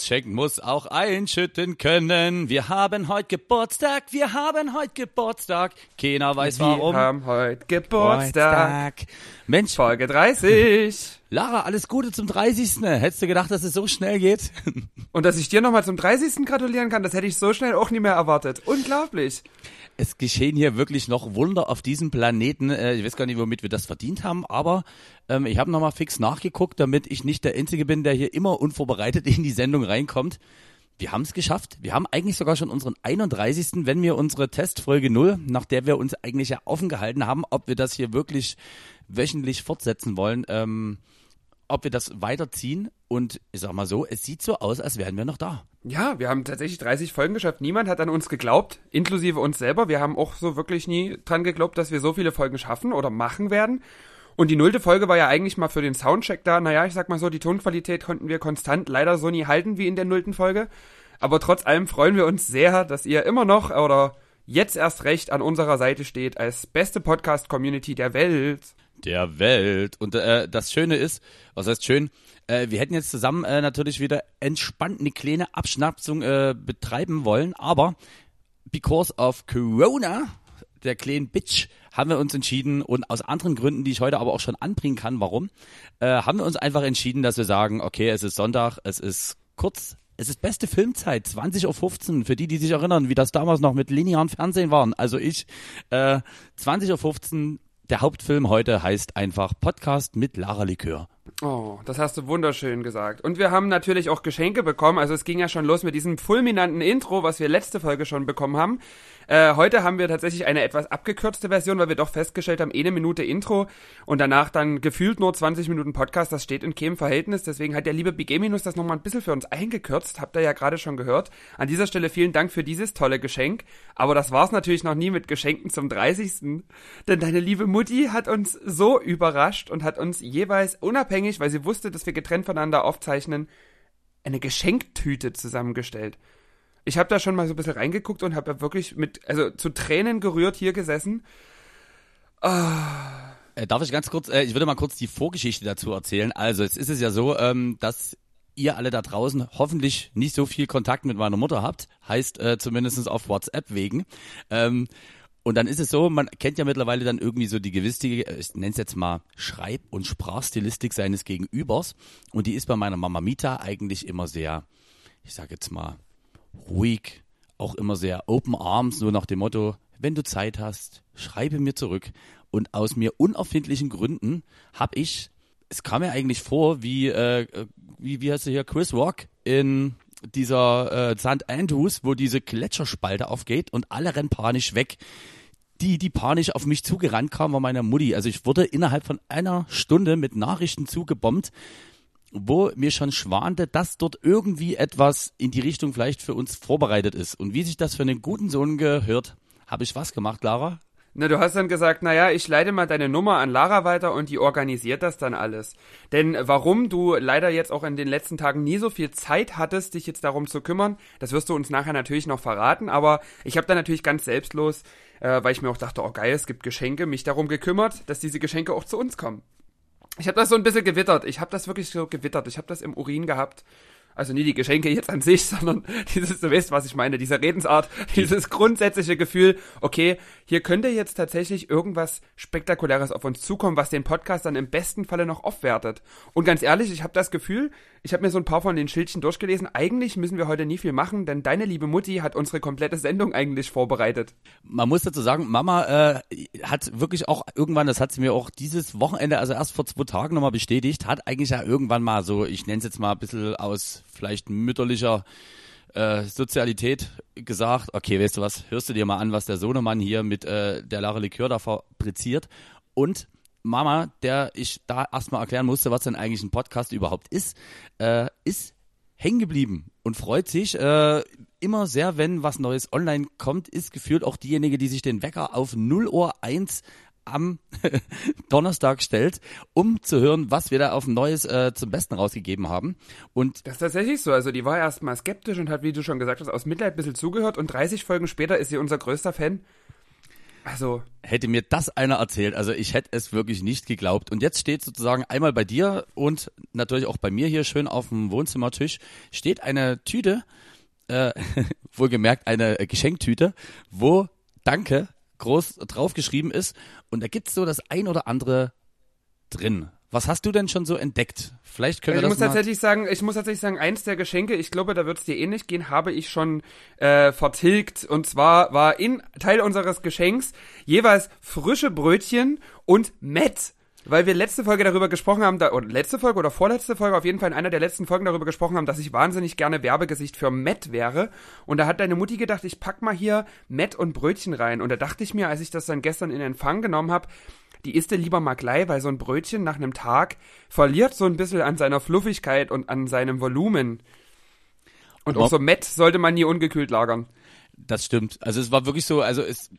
ausschenken muss, auch einschütten können. Wir haben heute Geburtstag, wir haben heute Geburtstag. Keiner weiß warum. Wir haben heute Geburtstag. Mensch, Folge 30. Lara, alles Gute zum 30. Hättest du gedacht, dass es so schnell geht? Und dass ich dir nochmal zum 30. gratulieren kann, das hätte ich so schnell auch nie mehr erwartet. Unglaublich. Es geschehen hier wirklich noch Wunder auf diesem Planeten. Äh, Ich weiß gar nicht, womit wir das verdient haben, aber ähm, ich habe nochmal fix nachgeguckt, damit ich nicht der Einzige bin, der hier immer unvorbereitet in die Sendung reinkommt. Wir haben es geschafft. Wir haben eigentlich sogar schon unseren 31. Wenn wir unsere Testfolge 0, nach der wir uns eigentlich ja offen gehalten haben, ob wir das hier wirklich wöchentlich fortsetzen wollen, ähm, ob wir das weiterziehen. Und ich sag mal so, es sieht so aus, als wären wir noch da. Ja, wir haben tatsächlich 30 Folgen geschafft. Niemand hat an uns geglaubt, inklusive uns selber. Wir haben auch so wirklich nie dran geglaubt, dass wir so viele Folgen schaffen oder machen werden. Und die nullte Folge war ja eigentlich mal für den Soundcheck da. Naja, ich sag mal so, die Tonqualität konnten wir konstant leider so nie halten wie in der nullten Folge. Aber trotz allem freuen wir uns sehr, dass ihr immer noch oder jetzt erst recht an unserer Seite steht als beste Podcast-Community der Welt. der Welt. Und äh, das Schöne ist, was heißt schön, äh, wir hätten jetzt zusammen äh, natürlich wieder entspannt eine kleine Abschnapsung äh, betreiben wollen, aber because of Corona, der kleinen Bitch, haben wir uns entschieden und aus anderen Gründen, die ich heute aber auch schon anbringen kann, warum, äh, haben wir uns einfach entschieden, dass wir sagen, okay, es ist Sonntag, es ist kurz, es ist beste Filmzeit, 20.15 Uhr, für die, die sich erinnern, wie das damals noch mit linearen Fernsehen waren, also ich, äh, 20.15 Uhr, der Hauptfilm heute heißt einfach Podcast mit Lara Likör. Oh, das hast du wunderschön gesagt. Und wir haben natürlich auch Geschenke bekommen. Also es ging ja schon los mit diesem fulminanten Intro, was wir letzte Folge schon bekommen haben. Äh, heute haben wir tatsächlich eine etwas abgekürzte Version, weil wir doch festgestellt haben, eine Minute Intro und danach dann gefühlt nur 20 Minuten Podcast. Das steht in keinem Verhältnis. Deswegen hat der liebe BG- das nochmal ein bisschen für uns eingekürzt. Habt ihr ja gerade schon gehört. An dieser Stelle vielen Dank für dieses tolle Geschenk. Aber das war's natürlich noch nie mit Geschenken zum 30. Denn deine liebe Mutti hat uns so überrascht und hat uns jeweils unabhängig, weil sie wusste, dass wir getrennt voneinander aufzeichnen, eine Geschenktüte zusammengestellt. Ich habe da schon mal so ein bisschen reingeguckt und habe ja wirklich mit, also zu Tränen gerührt hier gesessen. Äh, darf ich ganz kurz, äh, ich würde mal kurz die Vorgeschichte dazu erzählen. Also, jetzt ist es ja so, ähm, dass ihr alle da draußen hoffentlich nicht so viel Kontakt mit meiner Mutter habt. Heißt äh, zumindest auf WhatsApp wegen. Ähm, und dann ist es so, man kennt ja mittlerweile dann irgendwie so die gewisse, ich nenne es jetzt mal Schreib- und Sprachstilistik seines Gegenübers. Und die ist bei meiner Mama Mita eigentlich immer sehr, ich sage jetzt mal, ruhig, auch immer sehr open arms, so nach dem Motto, wenn du Zeit hast, schreibe mir zurück. Und aus mir unerfindlichen Gründen habe ich, es kam mir eigentlich vor, wie, äh, wie, wie heißt er hier, Chris Rock in dieser äh, St. Andrews, wo diese Gletscherspalte aufgeht und alle rennen panisch weg. Die, die panisch auf mich zugerannt kam, war meine Mutti. Also ich wurde innerhalb von einer Stunde mit Nachrichten zugebombt, wo mir schon schwante, dass dort irgendwie etwas in die Richtung vielleicht für uns vorbereitet ist. Und wie sich das für einen guten Sohn gehört, habe ich was gemacht, Lara? Na, du hast dann gesagt, naja, ich leite mal deine Nummer an Lara weiter und die organisiert das dann alles. Denn warum du leider jetzt auch in den letzten Tagen nie so viel Zeit hattest, dich jetzt darum zu kümmern, das wirst du uns nachher natürlich noch verraten, aber ich habe da natürlich ganz selbstlos, äh, weil ich mir auch dachte, oh geil, es gibt Geschenke, mich darum gekümmert, dass diese Geschenke auch zu uns kommen. Ich habe das so ein bisschen gewittert. Ich habe das wirklich so gewittert. Ich habe das im Urin gehabt. Also nie die Geschenke jetzt an sich, sondern dieses, du weißt, was ich meine, diese Redensart, dieses grundsätzliche Gefühl, okay, hier könnte jetzt tatsächlich irgendwas Spektakuläres auf uns zukommen, was den Podcast dann im besten Falle noch aufwertet. Und ganz ehrlich, ich habe das Gefühl, ich habe mir so ein paar von den Schildchen durchgelesen, eigentlich müssen wir heute nie viel machen, denn deine liebe Mutti hat unsere komplette Sendung eigentlich vorbereitet. Man muss dazu sagen, Mama äh, hat wirklich auch irgendwann, das hat sie mir auch dieses Wochenende, also erst vor zwei Tagen nochmal bestätigt, hat eigentlich ja irgendwann mal so, ich nenne es jetzt mal ein bisschen aus vielleicht mütterlicher äh, Sozialität gesagt, okay, weißt du was, hörst du dir mal an, was der Sohnemann hier mit äh, der Lara Likör da fabriziert und Mama, der ich da erstmal erklären musste, was denn eigentlich ein Podcast überhaupt ist, äh, ist hängen geblieben und freut sich. Äh, immer sehr, wenn was Neues online kommt, ist gefühlt auch diejenige, die sich den Wecker auf 0 Uhr 1 am Donnerstag stellt, um zu hören, was wir da auf Neues äh, zum Besten rausgegeben haben. Und Das ist tatsächlich so. Also die war erst mal skeptisch und hat, wie du schon gesagt hast, aus Mitleid ein bisschen zugehört und 30 Folgen später ist sie unser größter Fan. Also, hätte mir das einer erzählt, also ich hätte es wirklich nicht geglaubt. Und jetzt steht sozusagen einmal bei dir und natürlich auch bei mir hier schön auf dem Wohnzimmertisch, steht eine Tüte, äh, wohlgemerkt eine Geschenktüte, wo Danke groß draufgeschrieben ist. Und da gibt's so das ein oder andere drin. Was hast du denn schon so entdeckt? Vielleicht können ich wir muss das mal... tatsächlich sagen, ich muss tatsächlich sagen, eins der Geschenke, ich glaube, da wird es dir ähnlich gehen, habe ich schon äh, vertilgt. Und zwar war in Teil unseres Geschenks jeweils frische Brötchen und Met. Weil wir letzte Folge darüber gesprochen haben, da, oder letzte Folge oder vorletzte Folge, auf jeden Fall in einer der letzten Folgen darüber gesprochen haben, dass ich wahnsinnig gerne Werbegesicht für Met wäre. Und da hat deine Mutti gedacht, ich pack mal hier Met und Brötchen rein. Und da dachte ich mir, als ich das dann gestern in Empfang genommen habe, die isst du lieber mal gleich, weil so ein Brötchen nach einem Tag verliert so ein bisschen an seiner Fluffigkeit und an seinem Volumen. Und auch so Met sollte man nie ungekühlt lagern. Das stimmt. Also es war wirklich so, also es,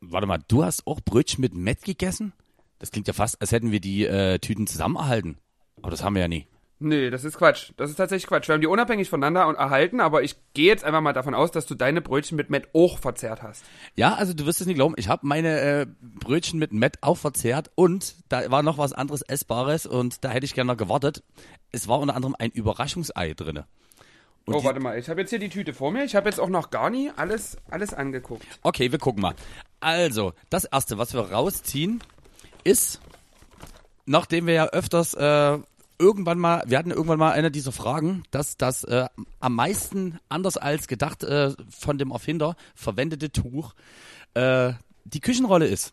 warte mal, du hast auch Brötchen mit Met gegessen? Das klingt ja fast, als hätten wir die äh, Tüten zusammen erhalten. Aber das haben wir ja nie. Nee, das ist Quatsch. Das ist tatsächlich Quatsch. Wir haben die unabhängig voneinander und erhalten, aber ich gehe jetzt einfach mal davon aus, dass du deine Brötchen mit Met auch verzehrt hast. Ja, also du wirst es nicht glauben, ich habe meine äh, Brötchen mit Met auch verzehrt und da war noch was anderes Essbares und da hätte ich gerne gewartet. Es war unter anderem ein Überraschungsei drinne. Und oh, warte mal, ich habe jetzt hier die Tüte vor mir. Ich habe jetzt auch noch gar nie alles, alles angeguckt. Okay, wir gucken mal. Also, das erste, was wir rausziehen, ist, nachdem wir ja öfters äh, irgendwann mal, wir hatten irgendwann mal eine dieser Fragen, dass das äh, am meisten anders als gedacht äh, von dem Erfinder verwendete Tuch äh, die Küchenrolle ist.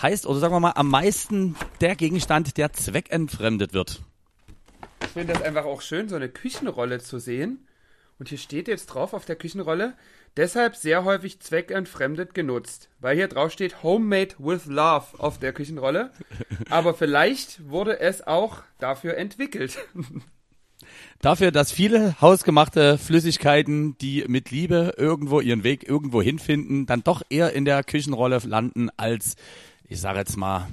Heißt, oder sagen wir mal, am meisten der Gegenstand, der zweckentfremdet wird. Ich finde das einfach auch schön, so eine Küchenrolle zu sehen. Und hier steht jetzt drauf auf der Küchenrolle, deshalb sehr häufig zweckentfremdet genutzt. Weil hier drauf steht Homemade with Love auf der Küchenrolle. Aber vielleicht wurde es auch dafür entwickelt. Dafür, dass viele hausgemachte Flüssigkeiten, die mit Liebe irgendwo ihren Weg irgendwo hinfinden, dann doch eher in der Küchenrolle landen als, ich sage jetzt mal,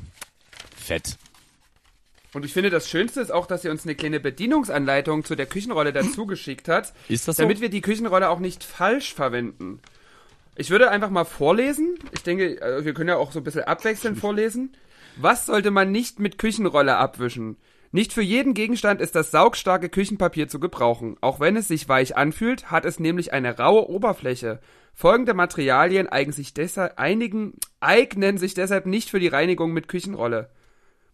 Fett. Und ich finde, das Schönste ist auch, dass sie uns eine kleine Bedienungsanleitung zu der Küchenrolle dazu geschickt hat. Ist das so? Damit wir die Küchenrolle auch nicht falsch verwenden. Ich würde einfach mal vorlesen. Ich denke, äh, wir können ja auch so ein bisschen abwechselnd vorlesen. Was sollte man nicht mit Küchenrolle abwischen? Nicht für jeden Gegenstand ist das saugstarke Küchenpapier zu gebrauchen. Auch wenn es sich weich anfühlt, hat es nämlich eine raue Oberfläche. Folgende Materialien eignen sich deshalb, einigen, eignen sich deshalb nicht für die Reinigung mit Küchenrolle.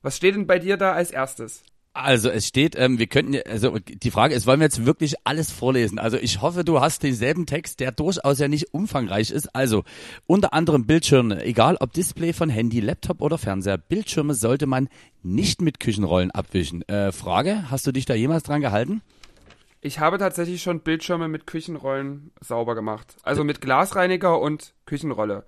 Was steht denn bei dir da als erstes? Also es steht, ähm, wir könnten, also die Frage ist, wollen wir jetzt wirklich alles vorlesen? Also ich hoffe, du hast denselben Text, der durchaus ja nicht umfangreich ist. Also unter anderem Bildschirme, egal ob Display von Handy, Laptop oder Fernseher, Bildschirme sollte man nicht mit Küchenrollen abwischen. Äh, Frage, hast du dich da jemals dran gehalten? Ich habe tatsächlich schon Bildschirme mit Küchenrollen sauber gemacht. Also mit Glasreiniger und Küchenrolle.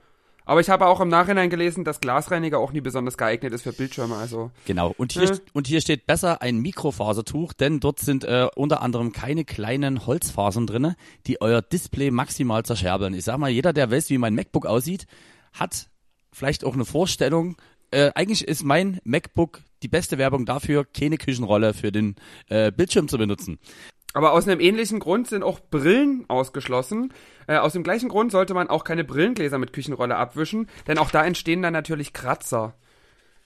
Aber ich habe auch im Nachhinein gelesen, dass Glasreiniger auch nie besonders geeignet ist für Bildschirme. Also Genau. Und hier, Äh. und hier steht besser ein Mikrofasertuch, denn dort sind äh, unter anderem keine kleinen Holzfasern drinne, die euer Display maximal zerscherbeln. Ich sag mal, jeder, der weiß, wie mein MacBook aussieht, hat vielleicht auch eine Vorstellung. Äh, eigentlich ist mein MacBook die beste Werbung dafür, keine Küchenrolle für den äh, Bildschirm zu benutzen. Aber aus einem ähnlichen Grund sind auch Brillen ausgeschlossen. Äh, aus dem gleichen Grund sollte man auch keine Brillengläser mit Küchenrolle abwischen, denn auch da entstehen dann natürlich Kratzer.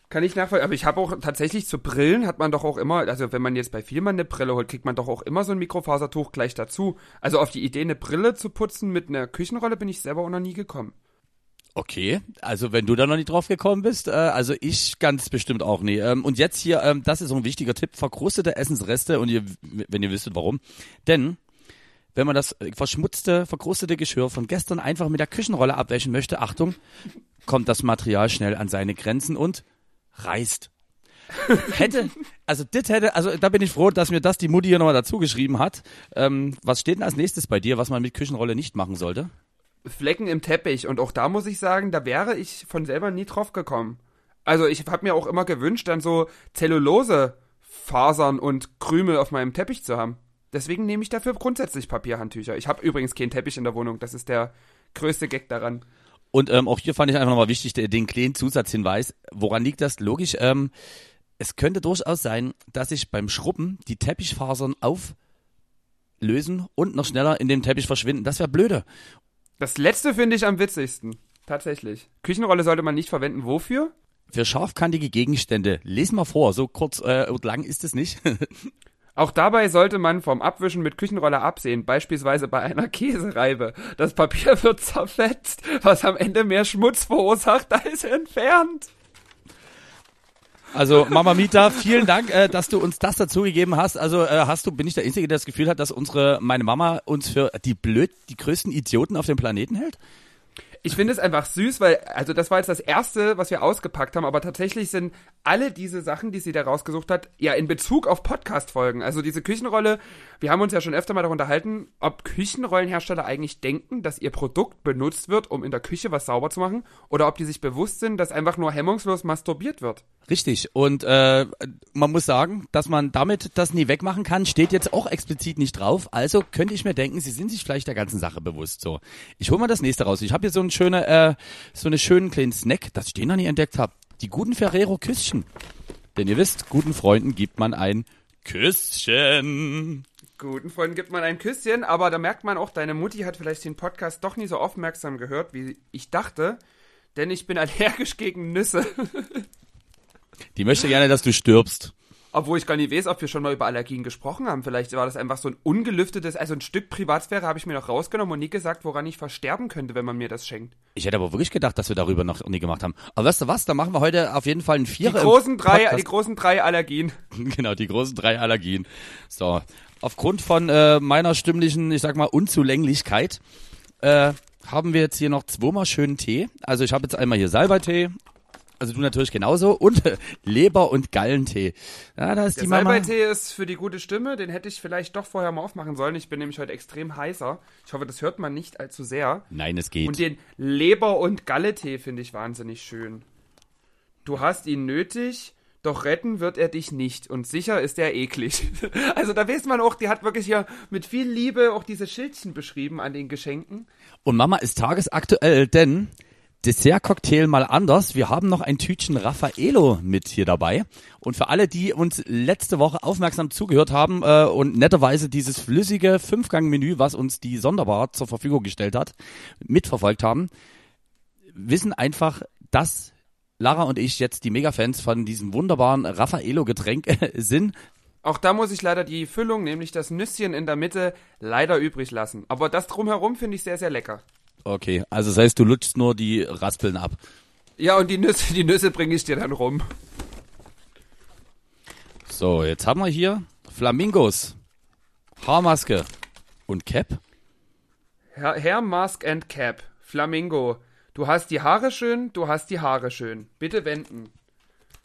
Kann ich nachvollziehen. Aber ich habe auch tatsächlich zu Brillen hat man doch auch immer, also wenn man jetzt bei Vielmann eine Brille holt, kriegt man doch auch immer so ein Mikrofasertuch gleich dazu. Also auf die Idee, eine Brille zu putzen mit einer Küchenrolle bin ich selber auch noch nie gekommen. Okay, also wenn du da noch nicht drauf gekommen bist, äh, also ich ganz bestimmt auch nie. Ähm, und jetzt hier, ähm, das ist so ein wichtiger Tipp, verkrustete Essensreste und ihr, wenn ihr wisst warum. Denn wenn man das äh, verschmutzte, verkrustete Geschirr von gestern einfach mit der Küchenrolle abwäschen möchte, Achtung, kommt das Material schnell an seine Grenzen und reißt. hätte, also das hätte, also da bin ich froh, dass mir das die Mutti hier nochmal dazu geschrieben hat. Ähm, was steht denn als nächstes bei dir, was man mit Küchenrolle nicht machen sollte? Flecken im Teppich und auch da muss ich sagen, da wäre ich von selber nie drauf gekommen. Also ich habe mir auch immer gewünscht, dann so Zellulose Fasern und Krümel auf meinem Teppich zu haben. Deswegen nehme ich dafür grundsätzlich Papierhandtücher. Ich habe übrigens keinen Teppich in der Wohnung. Das ist der größte Gag daran. Und ähm, auch hier fand ich einfach nochmal wichtig, den, kleinen Zusatzhinweis. Woran liegt das? Logisch, ähm, es könnte durchaus sein, dass sich beim Schrubben die Teppichfasern auflösen und noch schneller in dem Teppich verschwinden. Das wäre blöde. Das letzte finde ich am witzigsten. Tatsächlich. Küchenrolle sollte man nicht verwenden. Wofür? Für scharfkantige Gegenstände. Lesen wir vor, so kurz äh, und lang ist es nicht. Auch dabei sollte man vom Abwischen mit Küchenrolle absehen, beispielsweise bei einer Käsereibe. Das Papier wird zerfetzt, was am Ende mehr Schmutz verursacht als entfernt. Also Mama Mita, vielen Dank, äh, dass du uns das dazugegeben hast. Also äh, hast du, bin ich der Einzige, der das Gefühl hat, dass unsere, meine Mama uns für die blöd, die größten Idioten auf dem Planeten hält? Ich finde es einfach süß, weil, also das war jetzt das erste, was wir ausgepackt haben, aber tatsächlich sind alle diese Sachen, die sie da rausgesucht hat, ja in Bezug auf Podcast-Folgen. Also diese Küchenrolle, wir haben uns ja schon öfter mal darüber unterhalten, ob Küchenrollenhersteller eigentlich denken, dass ihr Produkt benutzt wird, um in der Küche was sauber zu machen, oder ob die sich bewusst sind, dass einfach nur hemmungslos masturbiert wird. Richtig. Und äh, man muss sagen, dass man damit das nie wegmachen kann, steht jetzt auch explizit nicht drauf. Also könnte ich mir denken, sie sind sich vielleicht der ganzen Sache bewusst. So, ich hole mal das nächste raus. Ich habe hier so einen schönen, äh, so eine schönen kleinen Snack, das ich den noch nie entdeckt habe. Die guten Ferrero Küsschen. Denn ihr wisst, guten Freunden gibt man ein Küsschen. Guten Freunden gibt man ein Küsschen, aber da merkt man auch, deine Mutti hat vielleicht den Podcast doch nie so aufmerksam gehört, wie ich dachte, denn ich bin allergisch gegen Nüsse. Die möchte gerne, dass du stirbst. Obwohl ich gar nicht weiß, ob wir schon mal über Allergien gesprochen haben. Vielleicht war das einfach so ein ungelüftetes, also ein Stück Privatsphäre habe ich mir noch rausgenommen und nie gesagt, woran ich versterben könnte, wenn man mir das schenkt. Ich hätte aber wirklich gedacht, dass wir darüber noch nie gemacht haben. Aber weißt du was, da machen wir heute auf jeden Fall einen Die Vierer. im großen drei, Podcast. die großen drei Allergien. Genau, die großen drei Allergien. So, aufgrund von äh, meiner stimmlichen, ich sag mal, Unzulänglichkeit äh, haben wir jetzt hier noch zweimal schönen Tee. Also ich habe jetzt einmal hier Salbeitee, also du natürlich genauso, und Leber- und Gallentee. Ja, da ist Der die Mama. Salbeitee ist für die gute Stimme, den hätte ich vielleicht doch vorher mal aufmachen sollen. Ich bin nämlich heute extrem heißer. Ich hoffe, das hört man nicht allzu sehr. Nein, es geht. Und den Leber- und Galle-Tee finde ich wahnsinnig schön. Du hast ihn nötig, doch retten wird er dich nicht. Und sicher ist er eklig. Also da weiß man auch, die hat wirklich hier mit viel Liebe auch diese Schildchen beschrieben an den Geschenken. Und Mama ist tagesaktuell, denn Dessert-Cocktail mal anders. Wir haben noch ein Tütchen Raffaello mit hier dabei. Und für alle, die uns letzte Woche aufmerksam zugehört haben äh, und netterweise dieses flüssige Fünfgang-Menü, was uns die Sonderbar zur Verfügung gestellt hat, mitverfolgt haben, wissen einfach, dass Lara und ich jetzt die Mega-Fans von diesem wunderbaren Raffaello-Getränk sind. Auch da muss ich leider die Füllung, nämlich das Nüsschen in der Mitte, leider übrig lassen. Aber das drumherum finde ich sehr, sehr lecker. Okay, also das heißt, du lutschst nur die Raspeln ab. Ja, und die Nüsse, die Nüsse bringe ich dir dann rum. So, jetzt haben wir hier Flamingos, Haarmaske und Cap. Hair, Hair Mask and Cap. Flamingo. Du hast die Haare schön, du hast die Haare schön. Bitte wenden.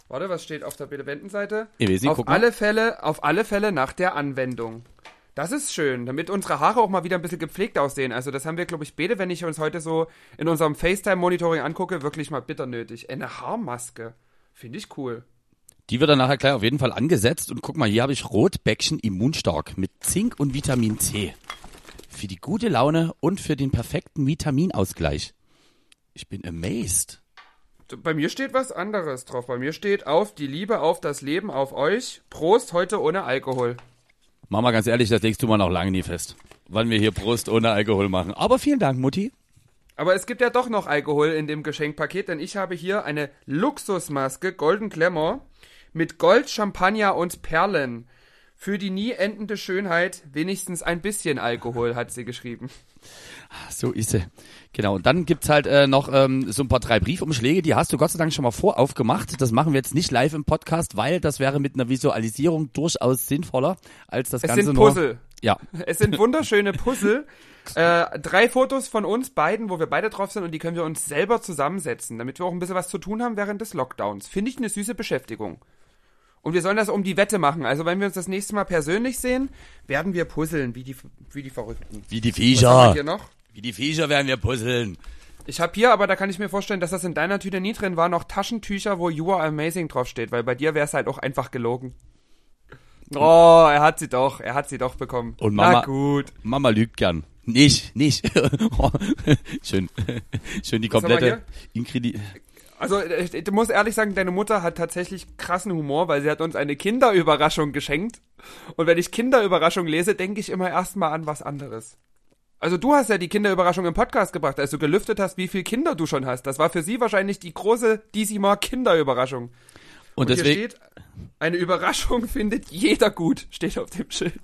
Warte, was steht auf der Bitte wenden Seite? Nicht, auf alle Fälle, auf alle Fälle nach der Anwendung. Das ist schön, damit unsere Haare auch mal wieder ein bisschen gepflegt aussehen. Also das haben wir, glaube ich, beide, wenn ich uns heute so in unserem FaceTime-Monitoring angucke, wirklich mal bitter nötig. Eine Haarmaske. Finde ich cool. Die wird dann nachher gleich auf jeden Fall angesetzt. Und guck mal, hier habe ich Rotbäckchen immunstark mit Zink und Vitamin C. Für die gute Laune und für den perfekten Vitaminausgleich. Ich bin amazed. Bei mir steht was anderes drauf. Bei mir steht auf die Liebe, auf das Leben, auf euch. Prost heute ohne Alkohol. Mach mal ganz ehrlich, das legst du mal noch lange nie fest. Wann wir hier Prost ohne Alkohol machen. Aber vielen Dank, Mutti. Aber es gibt ja doch noch Alkohol in dem Geschenkpaket, denn ich habe hier eine Luxusmaske Golden Glamour mit Gold, Champagner und Perlen. Für die nie endende Schönheit wenigstens ein bisschen Alkohol, hat sie geschrieben. So ist sie. Genau. Und dann gibt's halt äh, noch ähm, so ein paar drei Briefumschläge, die hast du Gott sei Dank schon mal voraufgemacht. Das machen wir jetzt nicht live im Podcast, weil das wäre mit einer Visualisierung durchaus sinnvoller als das Es Ganze sind nur. Puzzle. Ja. Es sind wunderschöne Puzzle. Äh, drei Fotos von uns beiden, wo wir beide drauf sind und die können wir uns selber zusammensetzen, damit wir auch ein bisschen was zu tun haben während des Lockdowns. Finde ich eine süße Beschäftigung. Und wir sollen das um die Wette machen. Also wenn wir uns das nächste Mal persönlich sehen, werden wir puzzeln, wie die, wie die Verrückten. Wie die Viecher. hier noch? Wie die Viecher werden wir puzzeln. Ich habe hier, aber da kann ich mir vorstellen, dass das in deiner Tüte nie drin war, noch Taschentücher, wo You are amazing draufsteht, weil bei dir wäre es halt auch einfach gelogen. Oh, er hat sie doch, er hat sie doch bekommen. Und Mama- Na gut. Mama lügt gern. Nicht, nicht. schön, schön die komplette Inkredi Also, äh, ich muss ehrlich sagen, deine Mutter hat tatsächlich krassen Humor, weil sie hat uns eine Kinderüberraschung geschenkt. Und wenn ich Kinderüberraschung lese, denke ich immer erstmal an was anderes. Also du hast ja die Kinderüberraschung im Podcast gebracht, als du gelüftet hast, wie viele Kinder du schon hast. Das war für sie wahrscheinlich die große Disima Kinderüberraschung. Und, Und hier deswegen, steht, eine Überraschung findet jeder gut, steht auf dem Schild.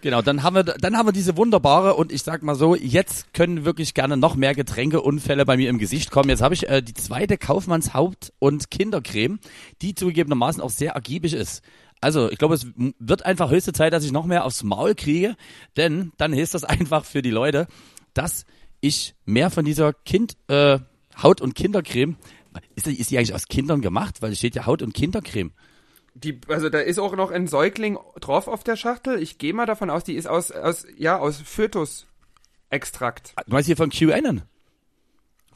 Genau, dann haben wir, dann haben wir diese wunderbare und ich sag mal so, jetzt können wirklich gerne noch mehr Getränkeunfälle bei mir im Gesicht kommen. Jetzt habe ich äh, die zweite Kaufmannshaupt- und Kindercreme, die zugegebenermaßen auch sehr ergiebig ist. Also, ich glaube, es wird einfach höchste Zeit, dass ich noch mehr aufs Maul kriege, denn dann hilft das einfach für die Leute, dass ich mehr von dieser Kind, äh, Haut- und Kindercreme, ist die, ist die eigentlich aus Kindern gemacht? Weil es steht ja Haut- und Kindercreme. Die, also da ist auch noch ein Säugling drauf auf der Schachtel. Ich gehe mal davon aus, die ist aus, aus ja, aus Fötus-Extrakt. Du meinst hier von QAnon?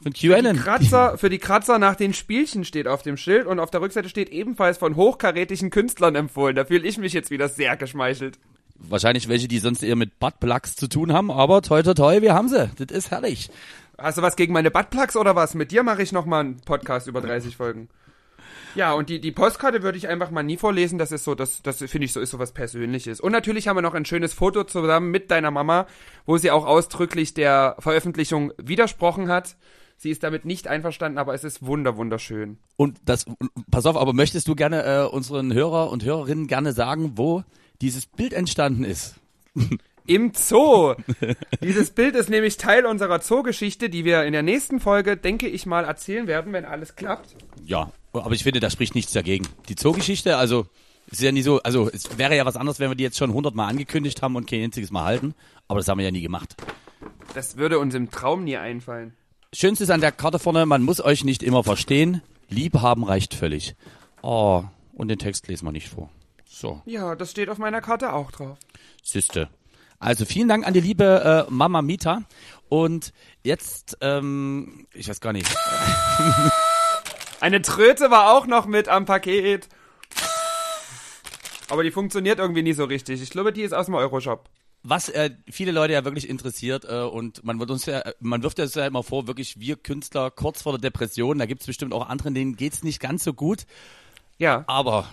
Von Die QAnon? Kratzer, für die Kratzer nach den Spielchen steht auf dem Schild und auf der Rückseite steht ebenfalls von hochkarätigen Künstlern empfohlen. Da fühle ich mich jetzt wieder sehr geschmeichelt. Wahrscheinlich welche, die sonst eher mit Buttplugs zu tun haben, aber toi toi toi, wir haben sie. Das ist herrlich. Hast du was gegen meine Buttplugs oder was? Mit dir mache ich nochmal einen Podcast über 30 Folgen. Ja, und die, die Postkarte würde ich einfach mal nie vorlesen. Das ist so, das, das finde ich so, ist so was Persönliches. Und natürlich haben wir noch ein schönes Foto zusammen mit deiner Mama, wo sie auch ausdrücklich der Veröffentlichung widersprochen hat. Sie ist damit nicht einverstanden, aber es ist wunder, wunderschön. Und das, pass auf, aber möchtest du gerne äh, unseren Hörer und Hörerinnen gerne sagen, wo dieses Bild entstanden ist? Im Zoo. Dieses Bild ist nämlich Teil unserer Zoogeschichte, die wir in der nächsten Folge, denke ich mal, erzählen werden, wenn alles klappt. Ja, aber ich finde, da spricht nichts dagegen. Die Zoogeschichte, also, es ist ja nie so, also, es wäre ja was anderes, wenn wir die jetzt schon hundertmal angekündigt haben und kein einziges Mal halten, aber das haben wir ja nie gemacht. Das würde uns im Traum nie einfallen. Schönstes an der Karte vorne, man muss euch nicht immer verstehen. Lieb haben reicht völlig. Oh, und den Text lesen wir nicht vor. So, Ja, das steht auf meiner Karte auch drauf. Siste. Also vielen Dank an die liebe äh, Mama Mita. Und jetzt, ähm, ich weiß gar nicht. Eine Tröte war auch noch mit am Paket. Aber die funktioniert irgendwie nie so richtig. Ich glaube, die ist aus dem Euroshop. Was äh, viele Leute ja wirklich interessiert äh, und man wird uns ja, man wirft uns ja immer vor, wirklich wir Künstler kurz vor der Depression, da gibt's bestimmt auch andere, denen geht's nicht ganz so gut. Ja. Aber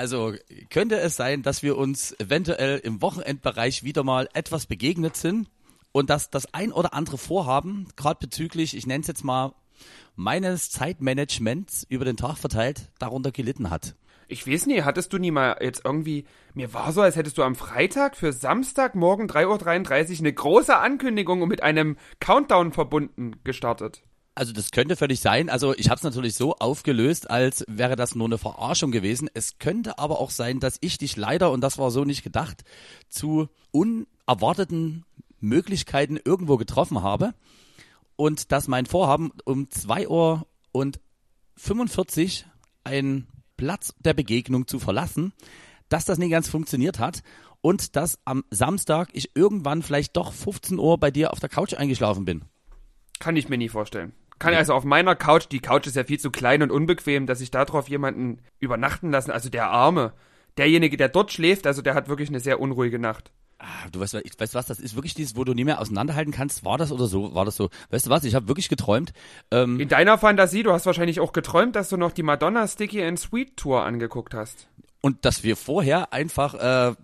also könnte es sein, dass wir uns eventuell im Wochenendbereich wieder mal etwas begegnet sind und dass das ein oder andere Vorhaben, gerade bezüglich, ich nenne es jetzt mal, meines Zeitmanagements über den Tag verteilt, darunter gelitten hat. Ich weiß nie, hattest du nie mal jetzt irgendwie. Mir war so, als hättest du am Freitag für Samstagmorgen 3.33 Uhr eine große Ankündigung mit einem Countdown verbunden gestartet. Also das könnte völlig sein. Also ich habe es natürlich so aufgelöst, als wäre das nur eine Verarschung gewesen. Es könnte aber auch sein, dass ich dich leider, und das war so nicht gedacht, zu unerwarteten Möglichkeiten irgendwo getroffen habe und dass mein Vorhaben um 2 Uhr und 45 einen Platz der Begegnung zu verlassen, dass das nicht ganz funktioniert hat und dass am Samstag ich irgendwann vielleicht doch 15 Uhr bei dir auf der Couch eingeschlafen bin. Kann ich mir nie vorstellen. Kann also auf meiner Couch, die Couch ist ja viel zu klein und unbequem, dass ich darauf jemanden übernachten lassen. Also der Arme. Derjenige, der dort schläft, also der hat wirklich eine sehr unruhige Nacht. Ah, Du weißt, ich weiß was, das ist wirklich dieses, wo du nie mehr auseinanderhalten kannst. War das oder so? War das so? Weißt du was? Ich habe wirklich geträumt. Ähm, In deiner Fantasie, du hast wahrscheinlich auch geträumt, dass du noch die Madonna Sticky and Sweet Tour angeguckt hast. und dass wir vorher einfach äh,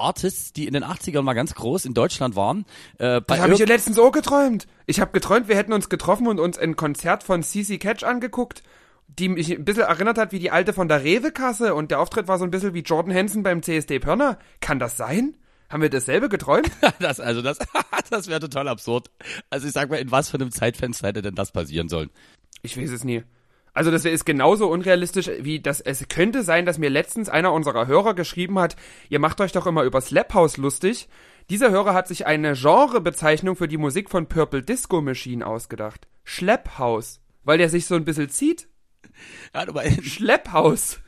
Artists, die in den 80ern mal ganz groß in Deutschland waren, äh, Das habe ich ja letztens auch geträumt. Ich habe geträumt, wir hätten uns getroffen und uns ein Konzert von CC Catch angeguckt, die mich ein bisschen erinnert hat wie die alte von der Rewe-Kasse und der Auftritt war so ein bisschen wie Jordan Hansen beim CSD Pörner. Kann das sein? Haben wir dasselbe geträumt? das, also das, das wäre total absurd. Also ich sag mal, in was für einem Zeitfenster hätte denn das passieren sollen? Ich weiß es nie. Also das ist genauso unrealistisch, wie das es könnte sein, dass mir letztens einer unserer Hörer geschrieben hat, ihr macht euch doch immer über Slap House lustig. Dieser Hörer hat sich eine Genrebezeichnung für die Musik von Purple Disco Machine ausgedacht. Schlepphaus. Weil der sich so ein bisschen zieht. Ja, aber, Schlepphaus.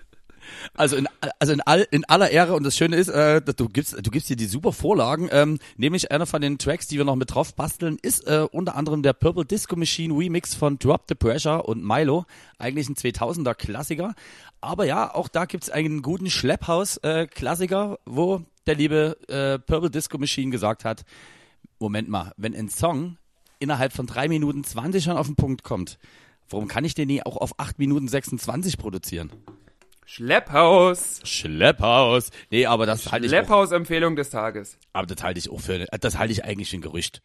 Also in, also in, all, in aller Ehre und das Schöne ist, äh, du gibst du gibst hier die super Vorlagen. Ähm, nämlich einer von den Tracks, die wir noch mit drauf basteln, ist äh, unter anderem der Purple Disco Machine Remix von Drop the Pressure und Milo, eigentlich ein 2000er Klassiker. Aber ja, auch da gibt's einen guten Schlepphaus-Klassiker, äh, wo der liebe äh, Purple Disco Machine gesagt hat, Moment mal, wenn ein Song innerhalb von drei Minuten 20 schon auf den Punkt kommt, warum kann ich den nie auch auf acht Minuten 26 produzieren? Schlepphaus. Schlepphaus. Nee, aber das halte ich Schlepphaus-Empfehlung des Tages. aber das halte ich auch für, das halte ich eigentlich für ein Gerücht.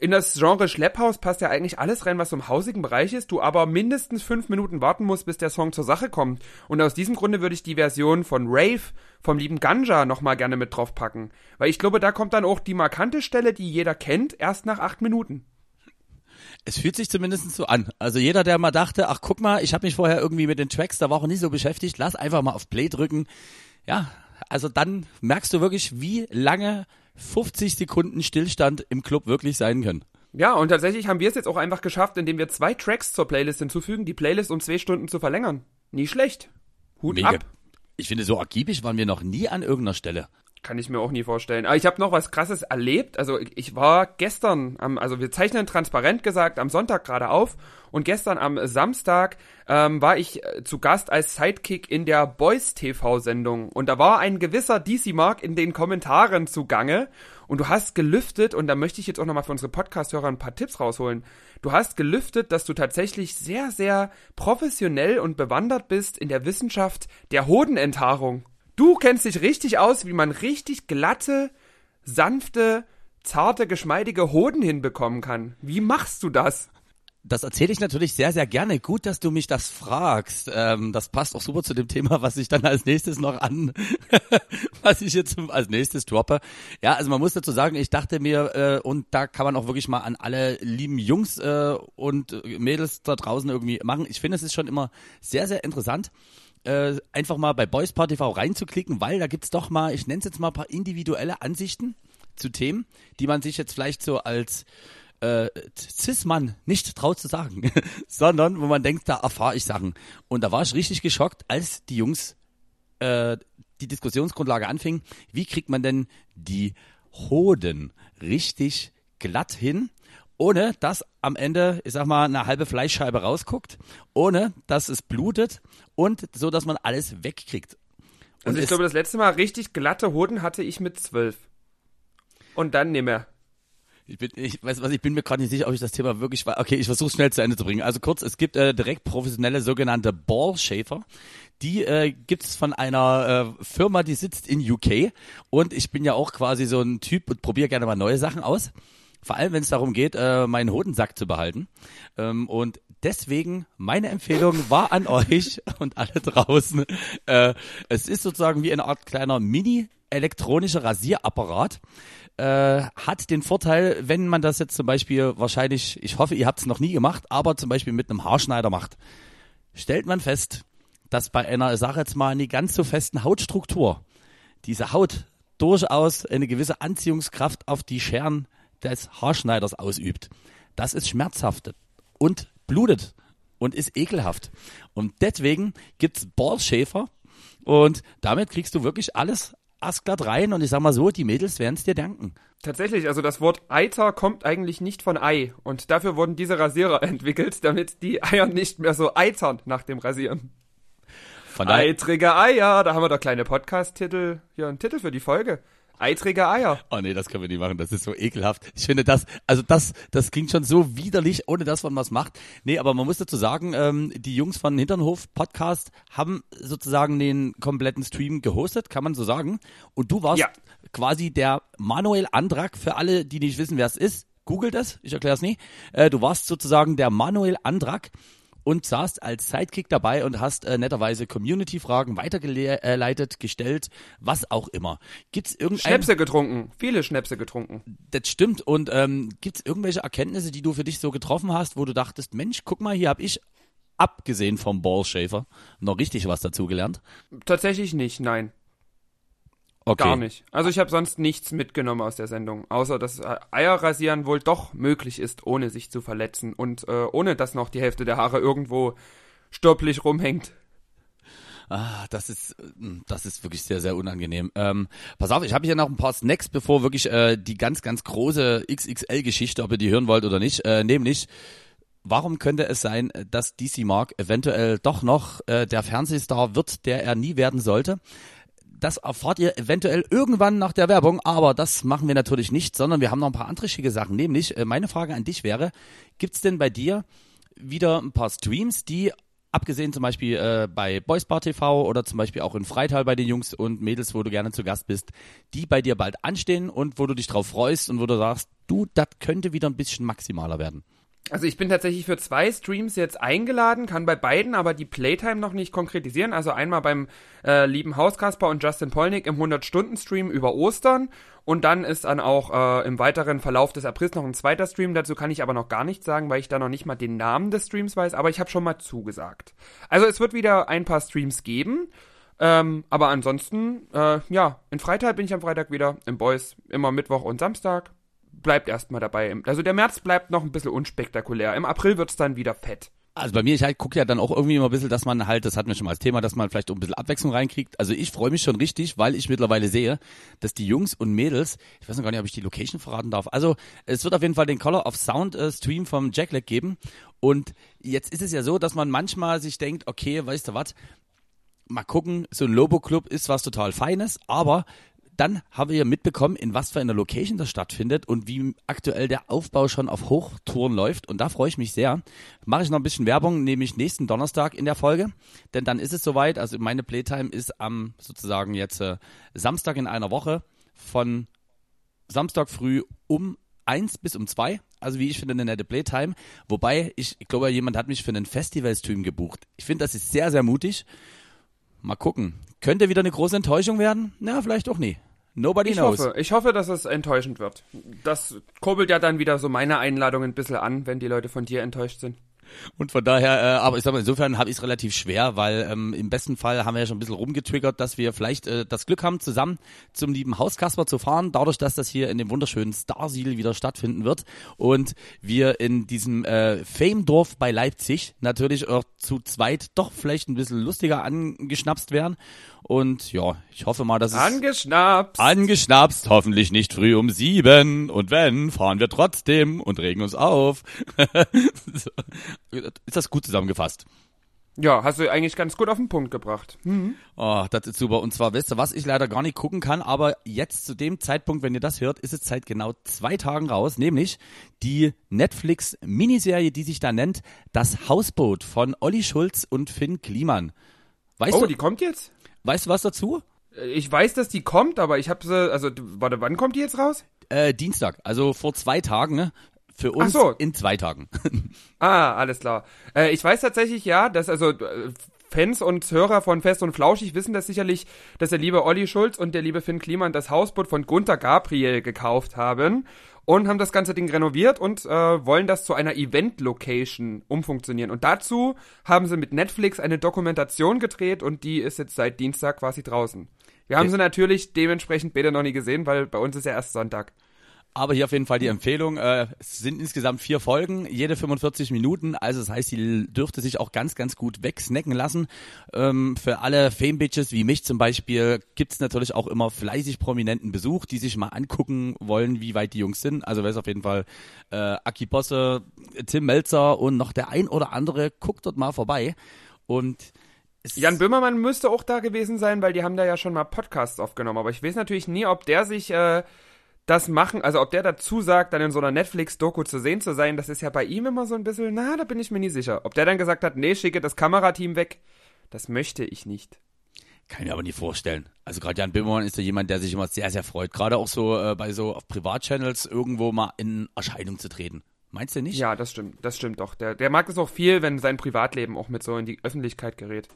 In das Genre Schlepphaus passt ja eigentlich alles rein, was so im hausigen Bereich ist, du aber mindestens fünf Minuten warten musst, bis der Song zur Sache kommt. Und aus diesem Grunde würde ich die Version von Rave vom lieben Ganja nochmal gerne mit draufpacken. Weil ich glaube, da kommt dann auch die markante Stelle, die jeder kennt, erst nach acht Minuten. Es fühlt sich zumindest so an. Also jeder, der mal dachte, ach guck mal, ich habe mich vorher irgendwie mit den Tracks der Woche nicht so beschäftigt, lass einfach mal auf Play drücken. Ja, also dann merkst du wirklich, wie lange 50 Sekunden Stillstand im Club wirklich sein können. Ja, und tatsächlich haben wir es jetzt auch einfach geschafft, indem wir zwei Tracks zur Playlist hinzufügen, die Playlist um zwei Stunden zu verlängern. Nie schlecht. Hut Mega. ab. Ich finde, so akribisch waren wir noch nie an irgendeiner Stelle. Kann ich mir auch nie vorstellen. Aber ich habe noch was Krasses erlebt. Also ich war gestern, am, also wir zeichnen transparent gesagt am Sonntag gerade auf und gestern am Samstag ähm, war ich äh, zu Gast als Sidekick in der Boys TV Sendung und da war ein gewisser DC Mark in den Kommentaren zugange und du hast gelüftet und da möchte ich jetzt auch nochmal für unsere Podcast-Hörer ein paar Tipps rausholen. Du hast gelüftet, dass du tatsächlich sehr, sehr professionell und bewandert bist in der Wissenschaft der Hodenenthaarung. Du kennst dich richtig aus, wie man richtig glatte, sanfte, zarte, geschmeidige Hoden hinbekommen kann. Wie machst du das? Das erzähle ich natürlich sehr, sehr gerne. Gut, dass du mich das fragst. Ähm, das passt auch super zu dem Thema, was ich dann als nächstes noch an, was ich jetzt als nächstes droppe. Ja, also man muss dazu sagen, ich dachte mir, äh, und da kann man auch wirklich mal an alle lieben Jungs äh, und Mädels da draußen irgendwie machen. Ich finde, es ist schon immer sehr, sehr interessant äh, einfach mal bei Boys Party TV reinzuklicken, weil da gibt's doch mal, ich nenne es jetzt mal ein paar individuelle Ansichten zu Themen, die man sich jetzt vielleicht so als äh, Cis-Mann nicht traut zu sagen, sondern wo man denkt, da erfahre ich Sachen. Und da war ich richtig geschockt, als die Jungs äh, die Diskussionsgrundlage anfing, wie kriegt man denn die Hoden richtig glatt hin, ohne dass am Ende, ich sag mal, eine halbe Fleischscheibe rausguckt, ohne dass es blutet und so, dass man alles wegkriegt. Und Also ich glaube, das letzte Mal richtig glatte Hoden hatte ich mit zwölf. Und dann nimmer. Ich bin, ich weiß was, ich bin mir gerade nicht sicher, ob ich das Thema wirklich war. Okay, ich versuche schnell zu Ende zu bringen. Also kurz, es gibt äh, direkt professionelle sogenannte Ballshafer. Die äh, gibt es von einer äh, Firma, die sitzt in UK. Und ich bin ja auch quasi so ein Typ und probiere gerne mal neue Sachen aus. Vor allem, wenn es darum geht, äh, meinen Hodensack zu behalten. Ähm, und deswegen meine Empfehlung war an euch und alle draußen. Äh, es ist sozusagen wie eine Art kleiner Mini elektronischer Rasierapparat. Äh, hat den Vorteil, wenn man das jetzt zum Beispiel wahrscheinlich, ich hoffe, ihr habt es noch nie gemacht, aber zum Beispiel mit einem Haarschneider macht, stellt man fest, dass bei einer, sag jetzt mal, nicht ganz so festen Hautstruktur diese Haut durchaus eine gewisse Anziehungskraft auf die Scheren des Haarschneiders ausübt. Das ist schmerzhaft und blutet und ist ekelhaft. Und deswegen gibt's Ballschäfer und damit kriegst du wirklich alles askglatt rein und ich sag mal so, die Mädels werden es dir danken. Tatsächlich, also das Wort Eiter kommt eigentlich nicht von Ei. Und dafür wurden diese Rasierer entwickelt, damit die Eier nicht mehr so eitern nach dem Rasieren. Von Eitrige Eier, da haben wir doch kleine Podcast-Titel, ja, einen Titel für die Folge. Eitrige Eier. Oh nee, das können wir nicht machen, das ist so ekelhaft. Ich finde das, also das, das klingt schon so widerlich, ohne dass man was macht. Nee, aber man muss dazu sagen, ähm, die Jungs von Hinternhof Podcast haben sozusagen den kompletten Stream gehostet, kann man so sagen. Und du warst Ja. quasi der Manuel Andrak für alle, die nicht wissen, wer es ist. Googelt es, ich erkläre es nie. Äh, du warst sozusagen der Manuel Andrak und saßt als Sidekick dabei und hast äh, netterweise Community-Fragen weitergeleitet, gestellt, was auch immer. Gibt's irgendein Schnäpse getrunken. Viele Schnäpse getrunken. das stimmt. Und ähm, gibt es irgendwelche Erkenntnisse, die du für dich so getroffen hast, wo du dachtest, Mensch, guck mal, hier habe ich, abgesehen vom Ballschäfer, noch richtig was dazugelernt? Tatsächlich nicht, nein. Okay. Gar nicht. Also ich habe sonst nichts mitgenommen aus der Sendung, außer dass äh, Eierrasieren wohl doch möglich ist, ohne sich zu verletzen und äh, ohne dass noch die Hälfte der Haare irgendwo stopplich rumhängt. Ah, das ist, hm, das ist wirklich sehr, sehr unangenehm. Ähm, pass auf, ich habe hier noch ein paar Snacks, bevor wirklich äh, die ganz, ganz große XXL-Geschichte, ob ihr die hören wollt oder nicht, äh, nämlich Warum könnte es sein, dass DC Mark eventuell doch noch äh, der Fernsehstar wird, der er nie werden sollte? Das erfahrt ihr eventuell irgendwann nach der Werbung, aber das machen wir natürlich nicht, sondern wir haben noch ein paar andere schicke Sachen. Nämlich, äh, meine Frage an dich wäre, gibt's denn bei dir wieder ein paar Streams, die abgesehen zum Beispiel äh, bei Boysbar TV oder zum Beispiel auch in Freital bei den Jungs und Mädels, wo du gerne zu Gast bist, die bei dir bald anstehen und wo du dich drauf freust und wo du sagst, du, das könnte wieder ein bisschen maximaler werden. Also ich bin tatsächlich für zwei Streams jetzt eingeladen, kann bei beiden aber die Playtime noch nicht konkretisieren. Also einmal beim äh, lieben Hauskasper und Justin Polnick im 100-Stunden-Stream über Ostern und dann ist dann auch äh, im weiteren Verlauf des Aprils noch ein zweiter Stream. Dazu kann ich aber noch gar nichts sagen, weil ich da noch nicht mal den Namen des Streams weiß, aber ich habe schon mal zugesagt. Also es wird wieder ein paar Streams geben. Ähm, aber ansonsten, äh, ja, in Freitag bin ich am Freitag wieder, im Boys immer Mittwoch und Samstag bleibt erstmal dabei. Also der März bleibt noch ein bisschen unspektakulär. Im April wird's dann wieder fett. Also bei mir, ich halt gucke ja dann auch irgendwie immer ein bisschen, dass man halt, das hatten wir schon mal als Thema, dass man vielleicht auch ein bisschen Abwechslung reinkriegt. Also ich freue mich schon richtig, weil ich mittlerweile sehe, dass die Jungs und Mädels, ich weiß noch gar nicht, ob ich die Location verraten darf. Also es wird auf jeden Fall den Color of Sound äh, Stream vom Jackleg geben. Und jetzt ist es ja so, dass man manchmal sich denkt, okay, weißt du was, mal gucken, so ein Lobo Club ist was total Feines, aber dann haben wir mitbekommen, in was für einer Location das stattfindet und wie aktuell der Aufbau schon auf Hochtouren läuft. Und da freue ich mich sehr. Mache ich noch ein bisschen Werbung, nämlich nächsten Donnerstag in der Folge. Denn dann ist es soweit. Also meine Playtime ist am sozusagen jetzt äh, Samstag in einer Woche von Samstag früh um eins bis um zwei. Also wie ich finde, eine nette Playtime. Wobei, ich, ich glaube, jemand hat mich für einen Festivalstream gebucht. Ich finde, das ist sehr, sehr mutig. Mal gucken. Könnte wieder eine große Enttäuschung werden? Na, vielleicht auch nie. Nobody ich knows. Hoffe, ich hoffe, dass es enttäuschend wird. Das kurbelt ja dann wieder so meine Einladung ein bisschen an, wenn die Leute von dir enttäuscht sind. Und von daher, äh, aber ich sag mal, insofern habe ich es relativ schwer, weil ähm, im besten Fall haben wir ja schon ein bisschen rumgetriggert, dass wir vielleicht äh, das Glück haben, zusammen zum lieben Hauskasper zu fahren, dadurch, dass das hier in dem wunderschönen Starsiel wieder stattfinden wird und wir in diesem äh, Fame-Dorf bei Leipzig natürlich auch zu zweit doch vielleicht ein bisschen lustiger angeschnapst werden. Und ja, ich hoffe mal, dass es... Angeschnapst! Angeschnapst, hoffentlich nicht früh um sieben. Und wenn, fahren wir trotzdem und regen uns auf. Ist das gut zusammengefasst? Ja, hast du eigentlich ganz gut auf den Punkt gebracht. Mhm. Oh, das ist super. Und zwar, wisst ihr, was ich leider gar nicht gucken kann, aber jetzt zu dem Zeitpunkt, wenn ihr das hört, ist es seit genau zwei Tagen raus, nämlich die Netflix-Miniserie, die sich da nennt Das Hausboot von Olli Schulz und Finn Kliman. Weißt oh, du, die kommt jetzt? weißt du was dazu? Ich weiß, dass die kommt, aber ich habe sie, also, warte, wann kommt die jetzt raus? Äh, Dienstag, also vor zwei Tagen, ne? Für uns so. in zwei Tagen. Ah, alles klar. Äh, ich weiß tatsächlich ja, dass also äh, Fans und Hörer von Fest und Flauschig wissen das sicherlich, dass der liebe Olli Schulz und der liebe Finn Kliman das Hausboot von Gunther Gabriel gekauft haben und haben das ganze Ding renoviert und äh, wollen das zu einer Event-Location umfunktionieren. Und dazu haben sie mit Netflix eine Dokumentation gedreht und die ist jetzt seit Dienstag quasi draußen. Wir haben sie natürlich dementsprechend beide noch nie gesehen, weil bei uns ist ja erst Sonntag. Aber hier auf jeden Fall die Empfehlung. Äh, es sind insgesamt vier Folgen, jede 45 Minuten. Also das heißt, die dürfte sich auch ganz, ganz gut wegsnacken lassen. Ähm, für alle Fame-Bitches wie mich zum Beispiel gibt's natürlich auch immer fleißig prominenten Besuch, die sich mal angucken wollen, wie weit die Jungs sind. Also weiß auf jeden Fall äh, Aki Bosse, Tim Melzer und noch der ein oder andere. Guckt dort mal vorbei. Und es Jan Böhmermann müsste auch da gewesen sein, weil die haben da ja schon mal Podcasts aufgenommen. Aber ich weiß natürlich nie, ob der sich äh, das machen, also ob der dazu sagt, dann in so einer Netflix-Doku zu sehen zu sein. Das ist ja bei ihm immer so ein bisschen, na, da bin ich mir nie sicher. Ob der dann gesagt hat, nee, schicke das Kamerateam weg, das möchte ich nicht. Kann ich mir aber nicht vorstellen. Also gerade Jan Böhmermann ist ja jemand, der sich immer sehr, sehr freut. Gerade auch so äh, bei so auf Privatchannels irgendwo mal in Erscheinung zu treten. Meinst du nicht? Ja, das stimmt, das stimmt doch. Der, der mag es auch viel, wenn sein Privatleben auch mit so in die Öffentlichkeit gerät.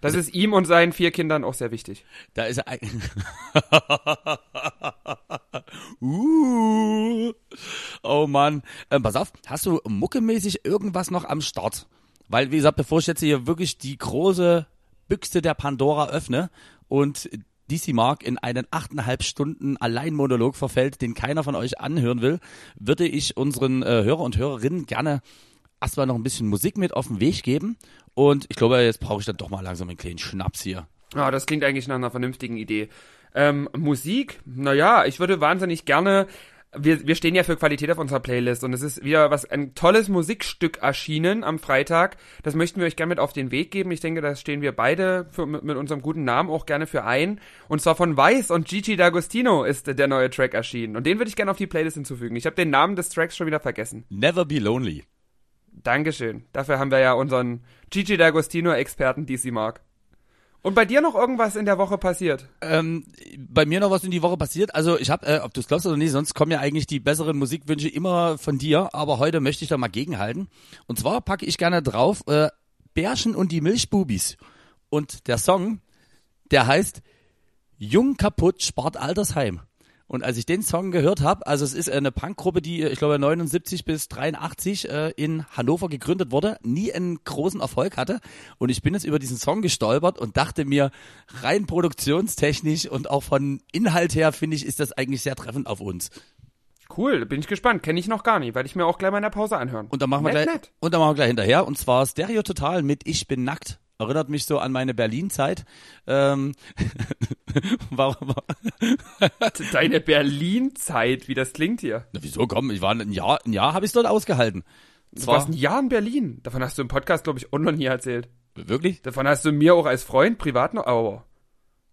Das ist ihm und seinen vier Kindern auch sehr wichtig. Da ist er. ein- uh. Oh Mann. Ähm, pass auf, hast du muckemäßig irgendwas noch am Start? Weil, wie gesagt, bevor ich jetzt hier wirklich die große Büchse der Pandora öffne und DC Mark in einen achteinhalb Stunden Alleinmonolog verfällt, den keiner von euch anhören will, würde ich unseren äh, Hörer und Hörerinnen gerne erstmal noch ein bisschen Musik mit auf den Weg geben Und ich glaube, jetzt brauche ich dann doch mal langsam einen kleinen Schnaps hier. Ah, das klingt eigentlich nach einer vernünftigen Idee. Ähm, Musik, naja, ich würde wahnsinnig gerne. Wir, wir stehen ja für Qualität auf unserer Playlist und es ist wieder was ein tolles Musikstück erschienen am Freitag. Das möchten wir euch gerne mit auf den Weg geben. Ich denke, da stehen wir beide für, mit, mit unserem guten Namen auch gerne für ein. Und zwar von Weiß und Gigi D'Agostino ist der neue Track erschienen. Und den würde ich gerne auf die Playlist hinzufügen. Ich habe den Namen des Tracks schon wieder vergessen. Never Be Lonely. Dankeschön. Dafür haben wir ja unseren Gigi D'Agostino-Experten DC Mark. Und bei dir noch irgendwas in der Woche passiert? Ähm, bei mir noch was in die Woche passiert. Also ich habe, äh, ob du es glaubst oder nicht, sonst kommen ja eigentlich die besseren Musikwünsche immer von dir. Aber heute möchte ich da mal gegenhalten. Und zwar packe ich gerne drauf äh, Bärchen und die Milchbubis. Und der Song, der heißt Jung kaputt spart Altersheim. Und als ich den Song gehört habe, also es ist eine Punkgruppe, die ich glaube 79 bis 83 äh, in Hannover gegründet wurde, nie einen großen Erfolg hatte. Und ich bin jetzt über diesen Song gestolpert und dachte mir, rein produktionstechnisch und auch von Inhalt her finde ich, ist das eigentlich sehr treffend auf uns. Cool, bin ich gespannt. Kenne ich noch gar nicht, werde ich mir auch gleich mal in der Pause anhören. Und dann machen wir Nett, gleich nett. und dann machen wir gleich hinterher und zwar Stereo Total mit Ich bin nackt. Erinnert mich so an meine Berlin-Zeit. Ähm, warum, Deine Berlin-Zeit, wie das klingt hier. Na, wieso komm, ich war ein Jahr, ein Jahr habe ich dort ausgehalten. Du warst ein Jahr in Berlin. Davon hast du im Podcast, glaube ich, auch noch nie erzählt. wirklich? Davon hast du mir auch als Freund privat noch. Oh.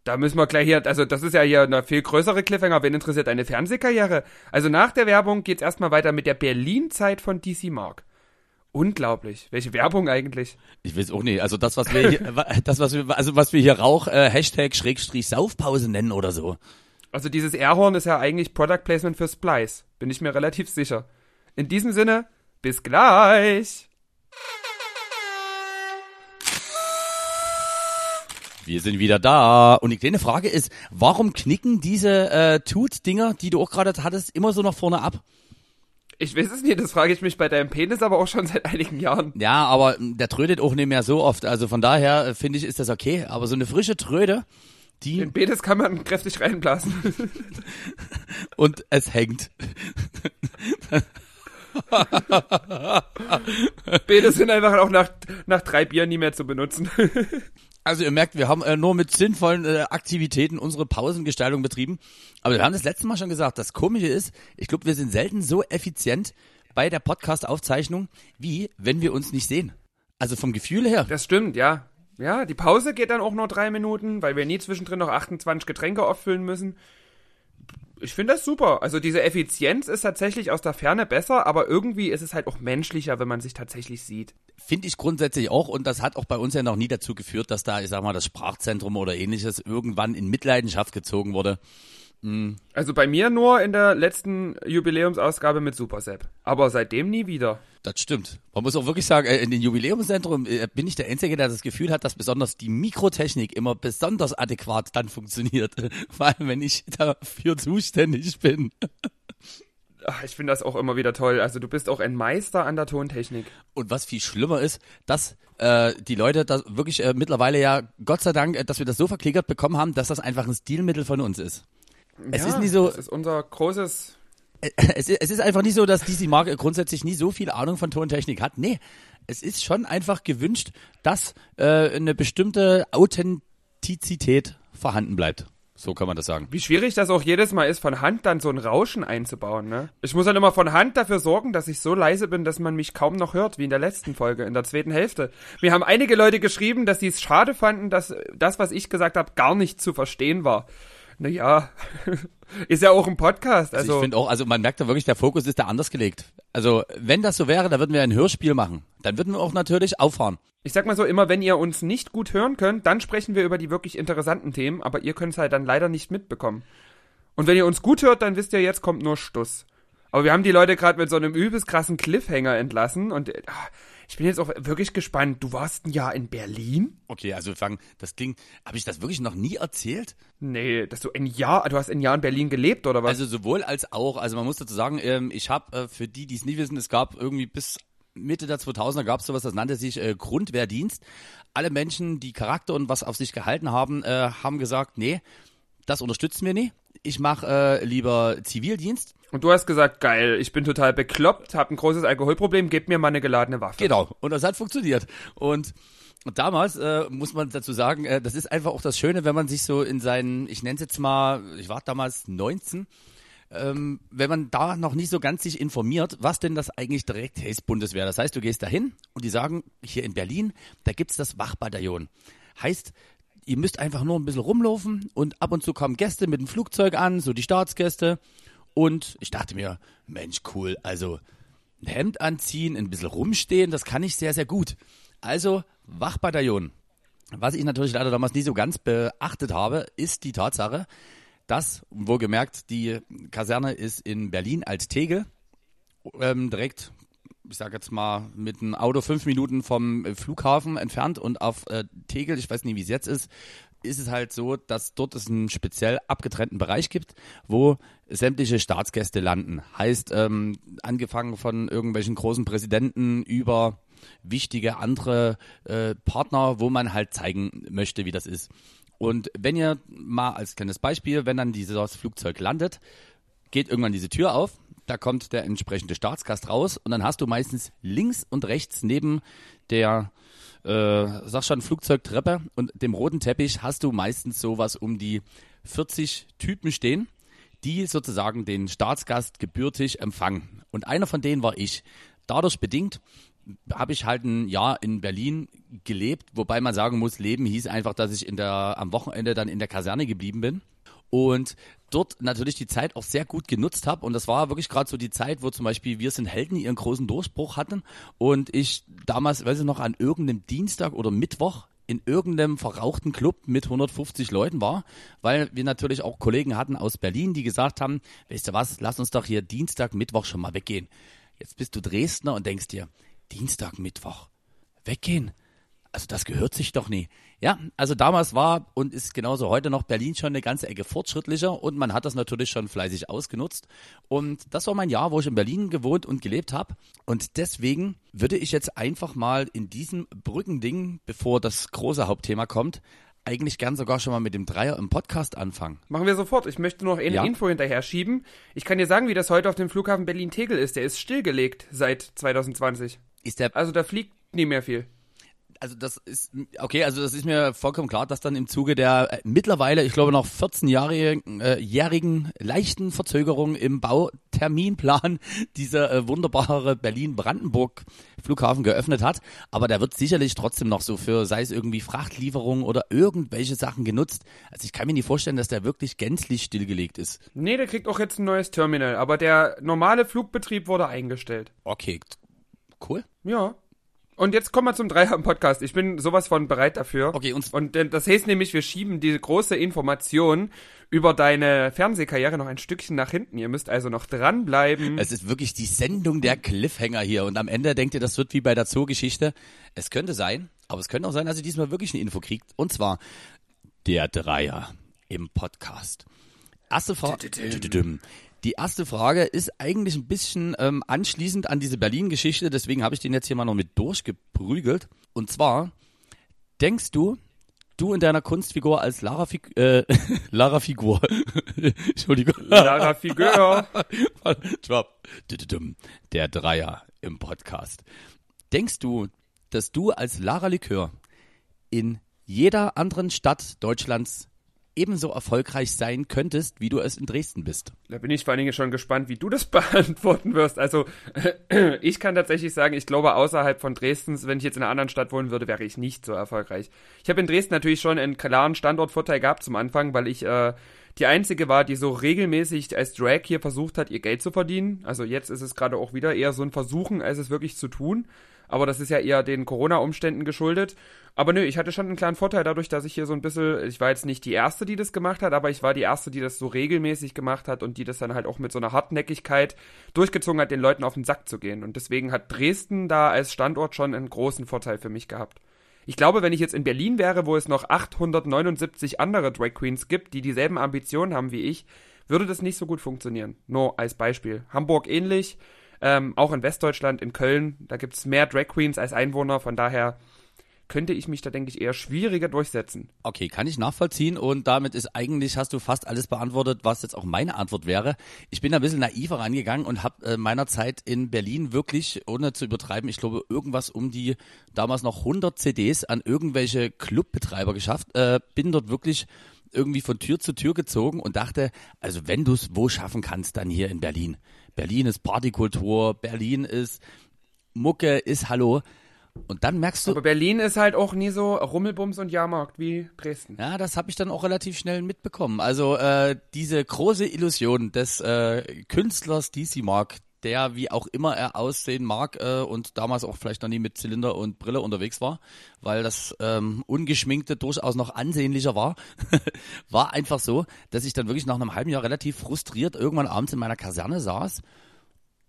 Da müssen wir gleich hier, also das ist ja hier eine viel größere Cliffhanger. Wen interessiert deine Fernsehkarriere? Also nach der Werbung geht's erstmal weiter mit der Berlin-Zeit von DC Mark. Unglaublich. Welche Werbung eigentlich? Ich weiß auch nicht. Also das, was wir hier, das, was wir, also was wir hier Rauch, äh, Hashtag Schrägstrich Saufpause nennen oder so. Also dieses Airhorn ist ja eigentlich Product Placement für Splice. Bin ich mir relativ sicher. In diesem Sinne, bis gleich. Wir sind wieder da. Und die kleine Frage ist, warum knicken diese äh, Tut-Dinger, die du auch gerade hattest, immer so nach vorne ab? Ich weiß es nicht, das frage ich mich bei deinem Penis aber auch schon seit einigen Jahren. Ja, aber der trödet auch nicht mehr so oft. Also von daher äh, finde ich, ist das okay. Aber so eine frische Tröde, die Den Penis kann man kräftig reinblasen. und es hängt. Penis sind einfach auch nach, nach drei Bieren nie mehr zu benutzen. Also ihr merkt, wir haben äh, nur mit sinnvollen äh, Aktivitäten unsere Pausengestaltung betrieben. Aber wir haben das letzte Mal schon gesagt, das Komische ist, ich glaube, wir sind selten so effizient bei der Podcast-Aufzeichnung, wie wenn wir uns nicht sehen. Also vom Gefühl her. Das stimmt, ja. Ja, die Pause geht dann auch nur drei Minuten, weil wir nie zwischendrin noch 28 Getränke auffüllen müssen. Ich finde das super. Also diese Effizienz ist tatsächlich aus der Ferne besser, aber irgendwie ist es halt auch menschlicher, wenn man sich tatsächlich sieht. Finde ich grundsätzlich auch und das hat auch bei uns ja noch nie dazu geführt, dass da, ich sag mal, das Sprachzentrum oder ähnliches irgendwann in Mitleidenschaft gezogen wurde. Also bei mir nur in der letzten Jubiläumsausgabe mit Supersepp. Aber seitdem nie wieder. Das stimmt. Man muss auch wirklich sagen, äh, in den Jubiläumszentrum äh, bin ich der Einzige, der das Gefühl hat, dass besonders die Mikrotechnik immer besonders adäquat dann funktioniert. Vor allem, wenn ich dafür zuständig bin. Ach, ich finde das auch immer wieder toll. Also du bist auch ein Meister an der Tontechnik. Und was viel schlimmer ist, dass äh, die Leute das wirklich äh, mittlerweile ja, Gott sei Dank, äh, dass wir das so verklickert bekommen haben, dass das einfach ein Stilmittel von uns ist. Es ja, ist nicht so- Das ist unser großes. es, ist- es ist einfach nicht so, dass DC Mark grundsätzlich nie so viel Ahnung von Tontechnik hat. Nee, es ist schon einfach gewünscht, dass äh, eine bestimmte Authentizität vorhanden bleibt. So kann man das sagen. Wie schwierig das auch jedes Mal ist, von Hand dann so ein Rauschen einzubauen, ne? Ich muss dann immer von Hand dafür sorgen, dass ich so leise bin, dass man mich kaum noch hört, wie in der letzten Folge, in der zweiten Hälfte. Mir haben einige Leute geschrieben, dass sie es schade fanden, dass das, was ich gesagt habe, gar nicht zu verstehen war. Naja, ist ja auch ein Podcast, Also, also. ich finde auch, also man merkt da wirklich, der Fokus ist da anders gelegt. Also wenn das so wäre, dann würden wir ein Hörspiel machen. Dann würden wir auch natürlich auffahren. Ich sag mal so, immer wenn ihr uns nicht gut hören könnt, dann sprechen wir über die wirklich interessanten Themen, aber ihr könnt es halt dann leider nicht mitbekommen. Und wenn ihr uns gut hört, dann wisst ihr, jetzt kommt nur Stuss. Aber wir haben die Leute gerade mit so einem übelst krassen Cliffhanger entlassen und äh, ich bin jetzt auch wirklich gespannt. Du warst ein Jahr in Berlin? Okay, also wir fangen, das ging, habe ich das wirklich noch nie erzählt? Nee, dass du ein Jahr, du hast ein Jahr in Berlin gelebt oder was? Also sowohl als auch. Also man muss dazu sagen, ähm, ich habe, äh, für die, die es nie wissen, es gab irgendwie bis Mitte der 2000er gab es sowas, das nannte sich äh, Grundwehrdienst. Alle Menschen, die Charakter und was auf sich gehalten haben, äh, haben gesagt, nee, das unterstützen wir nicht. Ich mache äh, lieber Zivildienst. Und du hast gesagt, geil, ich bin total bekloppt, hab ein großes Alkoholproblem, gebt mir mal eine geladene Waffe. Genau. Und das hat funktioniert. Und Und damals äh, muss man dazu sagen, äh, das ist einfach auch das Schöne, wenn man sich so in seinen, ich nenne es jetzt mal, ich war damals 19, ähm, wenn man da noch nicht so ganz sich informiert, was denn das eigentlich direkt heißt Bundeswehr. Das heißt, du gehst dahin und die sagen, hier in Berlin, da gibt's das Wachbataillon. Heißt, ihr müsst einfach nur ein bisschen rumlaufen und ab und zu kommen Gäste mit dem Flugzeug an, so die Staatsgäste. Und ich dachte mir, Mensch, cool, also ein Hemd anziehen, ein bisschen rumstehen, das kann ich sehr, sehr gut. Also Wachbataillon. Was ich natürlich leider damals nie so ganz beachtet habe, ist die Tatsache, dass, wohlgemerkt, die Kaserne ist in Berlin als Tegel, ähm, direkt, ich sage jetzt mal, mit einem Auto fünf Minuten vom Flughafen entfernt und auf äh, Tegel, ich weiß nicht, wie es jetzt ist, ist es halt so, dass dort es einen speziell abgetrennten Bereich gibt, wo sämtliche Staatsgäste landen. Heißt, ähm, angefangen von irgendwelchen großen Präsidenten über wichtige andere äh, Partner, wo man halt zeigen möchte, wie das ist. Und wenn ihr mal als kleines Beispiel, wenn dann dieses Flugzeug landet, geht irgendwann diese Tür auf, da kommt der entsprechende Staatsgast raus und dann hast du meistens links und rechts neben der äh, sag schon Flugzeugtreppe und dem roten Teppich hast du meistens sowas um die 40 Typen stehen, die sozusagen den Staatsgast gebürtig empfangen. Und einer von denen war ich. Dadurch bedingt habe ich halt ein Jahr in Berlin gelebt, wobei man sagen muss, Leben hieß einfach, dass ich in der, am Wochenende dann in der Kaserne geblieben bin und dort natürlich die Zeit auch sehr gut genutzt habe. Und das war wirklich gerade so die Zeit, wo zum Beispiel Wir sind Helden ihren großen Durchbruch hatten und ich damals, weiß ich noch, an irgendeinem Dienstag oder Mittwoch in irgendeinem verrauchten Club mit 150 Leuten war, weil wir natürlich auch Kollegen hatten aus Berlin, die gesagt haben, weißt du was, lass uns doch hier Dienstag, Mittwoch schon mal weggehen. Jetzt bist du Dresdner und denkst dir, Dienstag, Mittwoch. Weggehen. Also das gehört sich doch nie. Ja, also damals war und ist genauso heute noch Berlin schon eine ganze Ecke fortschrittlicher und man hat das natürlich schon fleißig ausgenutzt. Und das war mein Jahr, wo ich in Berlin gewohnt und gelebt habe. Und deswegen würde ich jetzt einfach mal in diesem Brückending, bevor das große Hauptthema kommt, eigentlich gern sogar schon mal mit dem Dreier im Podcast anfangen. Machen wir sofort. Ich möchte noch eine Ja. Info hinterher schieben. Ich kann dir sagen, wie das heute auf dem Flughafen Berlin-Tegel ist. Der ist stillgelegt seit 2020. Ist der Also da fliegt nie mehr viel. Also das ist okay, also das ist mir vollkommen klar, dass dann im Zuge der äh, mittlerweile, ich glaube noch 14-jährigen äh, jährigen leichten Verzögerung im Bauterminplan dieser äh, wunderbare Berlin-Brandenburg Flughafen geöffnet hat, aber der wird sicherlich trotzdem noch so für sei es irgendwie Frachtlieferungen oder irgendwelche Sachen genutzt. Also ich kann mir nicht vorstellen, dass der wirklich gänzlich stillgelegt ist. Nee, der kriegt auch jetzt ein neues Terminal, aber der normale Flugbetrieb wurde eingestellt. Okay, cool. Ja. Und jetzt kommen wir zum Dreier im Podcast. Ich bin sowas von bereit dafür. Okay, und Und äh, das heißt nämlich, wir schieben diese große Information über deine Fernsehkarriere noch ein Stückchen nach hinten. Ihr müsst also noch dranbleiben. Es ist wirklich die Sendung der Cliffhanger hier. Und am Ende denkt ihr, das wird wie bei der Zoogeschichte. Es könnte sein, aber es könnte auch sein, dass ihr diesmal wirklich eine Info kriegt. Und zwar der Dreier im Podcast. Erste Frage. Die erste Frage ist eigentlich ein bisschen ähm, anschließend an diese Berlin-Geschichte, deswegen habe ich den jetzt hier mal noch mit durchgeprügelt. Und zwar, denkst du, du in deiner Kunstfigur als Lara, Fig äh, Lara Figur, Entschuldigung, Lara Figur. Der Dreier im Podcast. Denkst du, dass du als Lara Likör in jeder anderen Stadt Deutschlands ebenso erfolgreich sein könntest, wie du es in Dresden bist? Da bin ich vor allen Dingen schon gespannt, wie du das beantworten wirst. Also, ich kann tatsächlich sagen, ich glaube, außerhalb von Dresdens, wenn ich jetzt in einer anderen Stadt wohnen würde, wäre ich nicht so erfolgreich. Ich habe in Dresden natürlich schon einen klaren Standortvorteil gehabt zum Anfang, weil ich äh, die einzige war, die so regelmäßig als Drag hier versucht hat, ihr Geld zu verdienen. Also jetzt ist es gerade auch wieder eher so ein Versuchen, als es wirklich zu tun. Aber das ist ja eher den Corona-Umständen geschuldet. Aber nö, ich hatte schon einen kleinen Vorteil dadurch, dass ich hier so ein bisschen, ich war jetzt nicht die Erste, die das gemacht hat, aber ich war die Erste, die das so regelmäßig gemacht hat und die das dann halt auch mit so einer Hartnäckigkeit durchgezogen hat, den Leuten auf den Sack zu gehen. Und deswegen hat Dresden da als Standort schon einen großen Vorteil für mich gehabt. Ich glaube, wenn ich jetzt in Berlin wäre, wo es noch 879 andere Drag Queens gibt, die dieselben Ambitionen haben wie ich, würde das nicht so gut funktionieren. Nur als Beispiel. Hamburg ähnlich, ähm, auch in Westdeutschland, in Köln, da gibt es mehr Drag Queens als Einwohner, von daher könnte ich mich da, denke ich, eher schwieriger durchsetzen. Okay, kann ich nachvollziehen und damit ist eigentlich, hast du fast alles beantwortet, was jetzt auch meine Antwort wäre. Ich bin ein bisschen naiver rangegangen und habe äh, meiner Zeit in Berlin wirklich, ohne zu übertreiben, ich glaube irgendwas um die damals noch 100 CDs an irgendwelche Clubbetreiber geschafft, äh, bin dort wirklich irgendwie von Tür zu Tür gezogen und dachte, also wenn du es wo schaffen kannst, dann hier in Berlin. Berlin ist Partykultur, Berlin ist Mucke, ist Hallo. Und dann merkst du. Aber Berlin ist halt auch nie so Rummelbums und Jahrmarkt wie Dresden. Ja, das habe ich dann auch relativ schnell mitbekommen. Also äh, diese große Illusion des äh, Künstlers DC Mark, der wie auch immer er aussehen mag äh, und damals auch vielleicht noch nie mit Zylinder und Brille unterwegs war, weil das ähm, ungeschminkte durchaus noch ansehnlicher war, war einfach so, dass ich dann wirklich nach einem halben Jahr relativ frustriert irgendwann abends in meiner Kaserne saß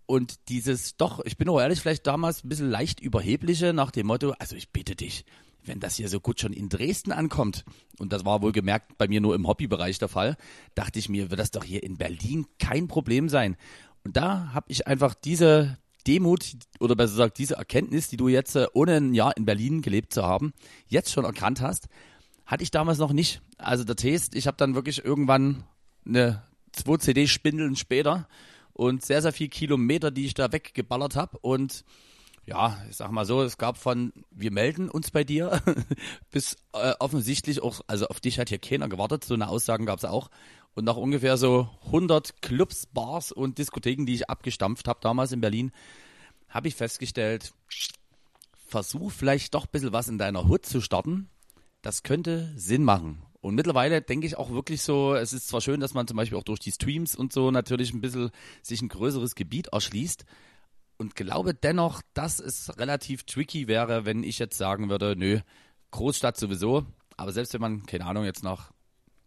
und dieses doch, ich bin auch ehrlich, vielleicht damals ein bisschen leicht überhebliche nach dem Motto, also ich bitte dich, wenn das hier so gut schon in Dresden ankommt, und das war wohl gemerkt bei mir nur im Hobbybereich der Fall, dachte ich mir, wird das doch hier in Berlin kein Problem sein. Und da habe ich einfach diese Demut oder besser gesagt diese Erkenntnis, die du jetzt äh, ohne ein Jahr in Berlin gelebt zu haben, jetzt schon erkannt hast, hatte ich damals noch nicht. Also der Test, ich habe dann wirklich irgendwann eine 2 CD Spindeln später und sehr sehr viel Kilometer, die ich da weggeballert habe und ja, ich sag mal so, es gab von wir melden uns bei dir bis äh, offensichtlich auch, also auf dich hat hier keiner gewartet, so eine Aussagen gab es auch und nach ungefähr so 100 Clubs, Bars und Diskotheken, die ich abgestampft habe damals in Berlin, habe ich festgestellt, versuch vielleicht doch ein bisschen was in deiner Hut zu starten. Das könnte Sinn machen. Und mittlerweile denke ich auch wirklich so, es ist zwar schön, dass man zum Beispiel auch durch die Streams und so natürlich ein bisschen sich ein größeres Gebiet erschließt. Und glaube dennoch, dass es relativ tricky wäre, wenn ich jetzt sagen würde, nö, Großstadt sowieso. Aber selbst wenn man, keine Ahnung, jetzt nach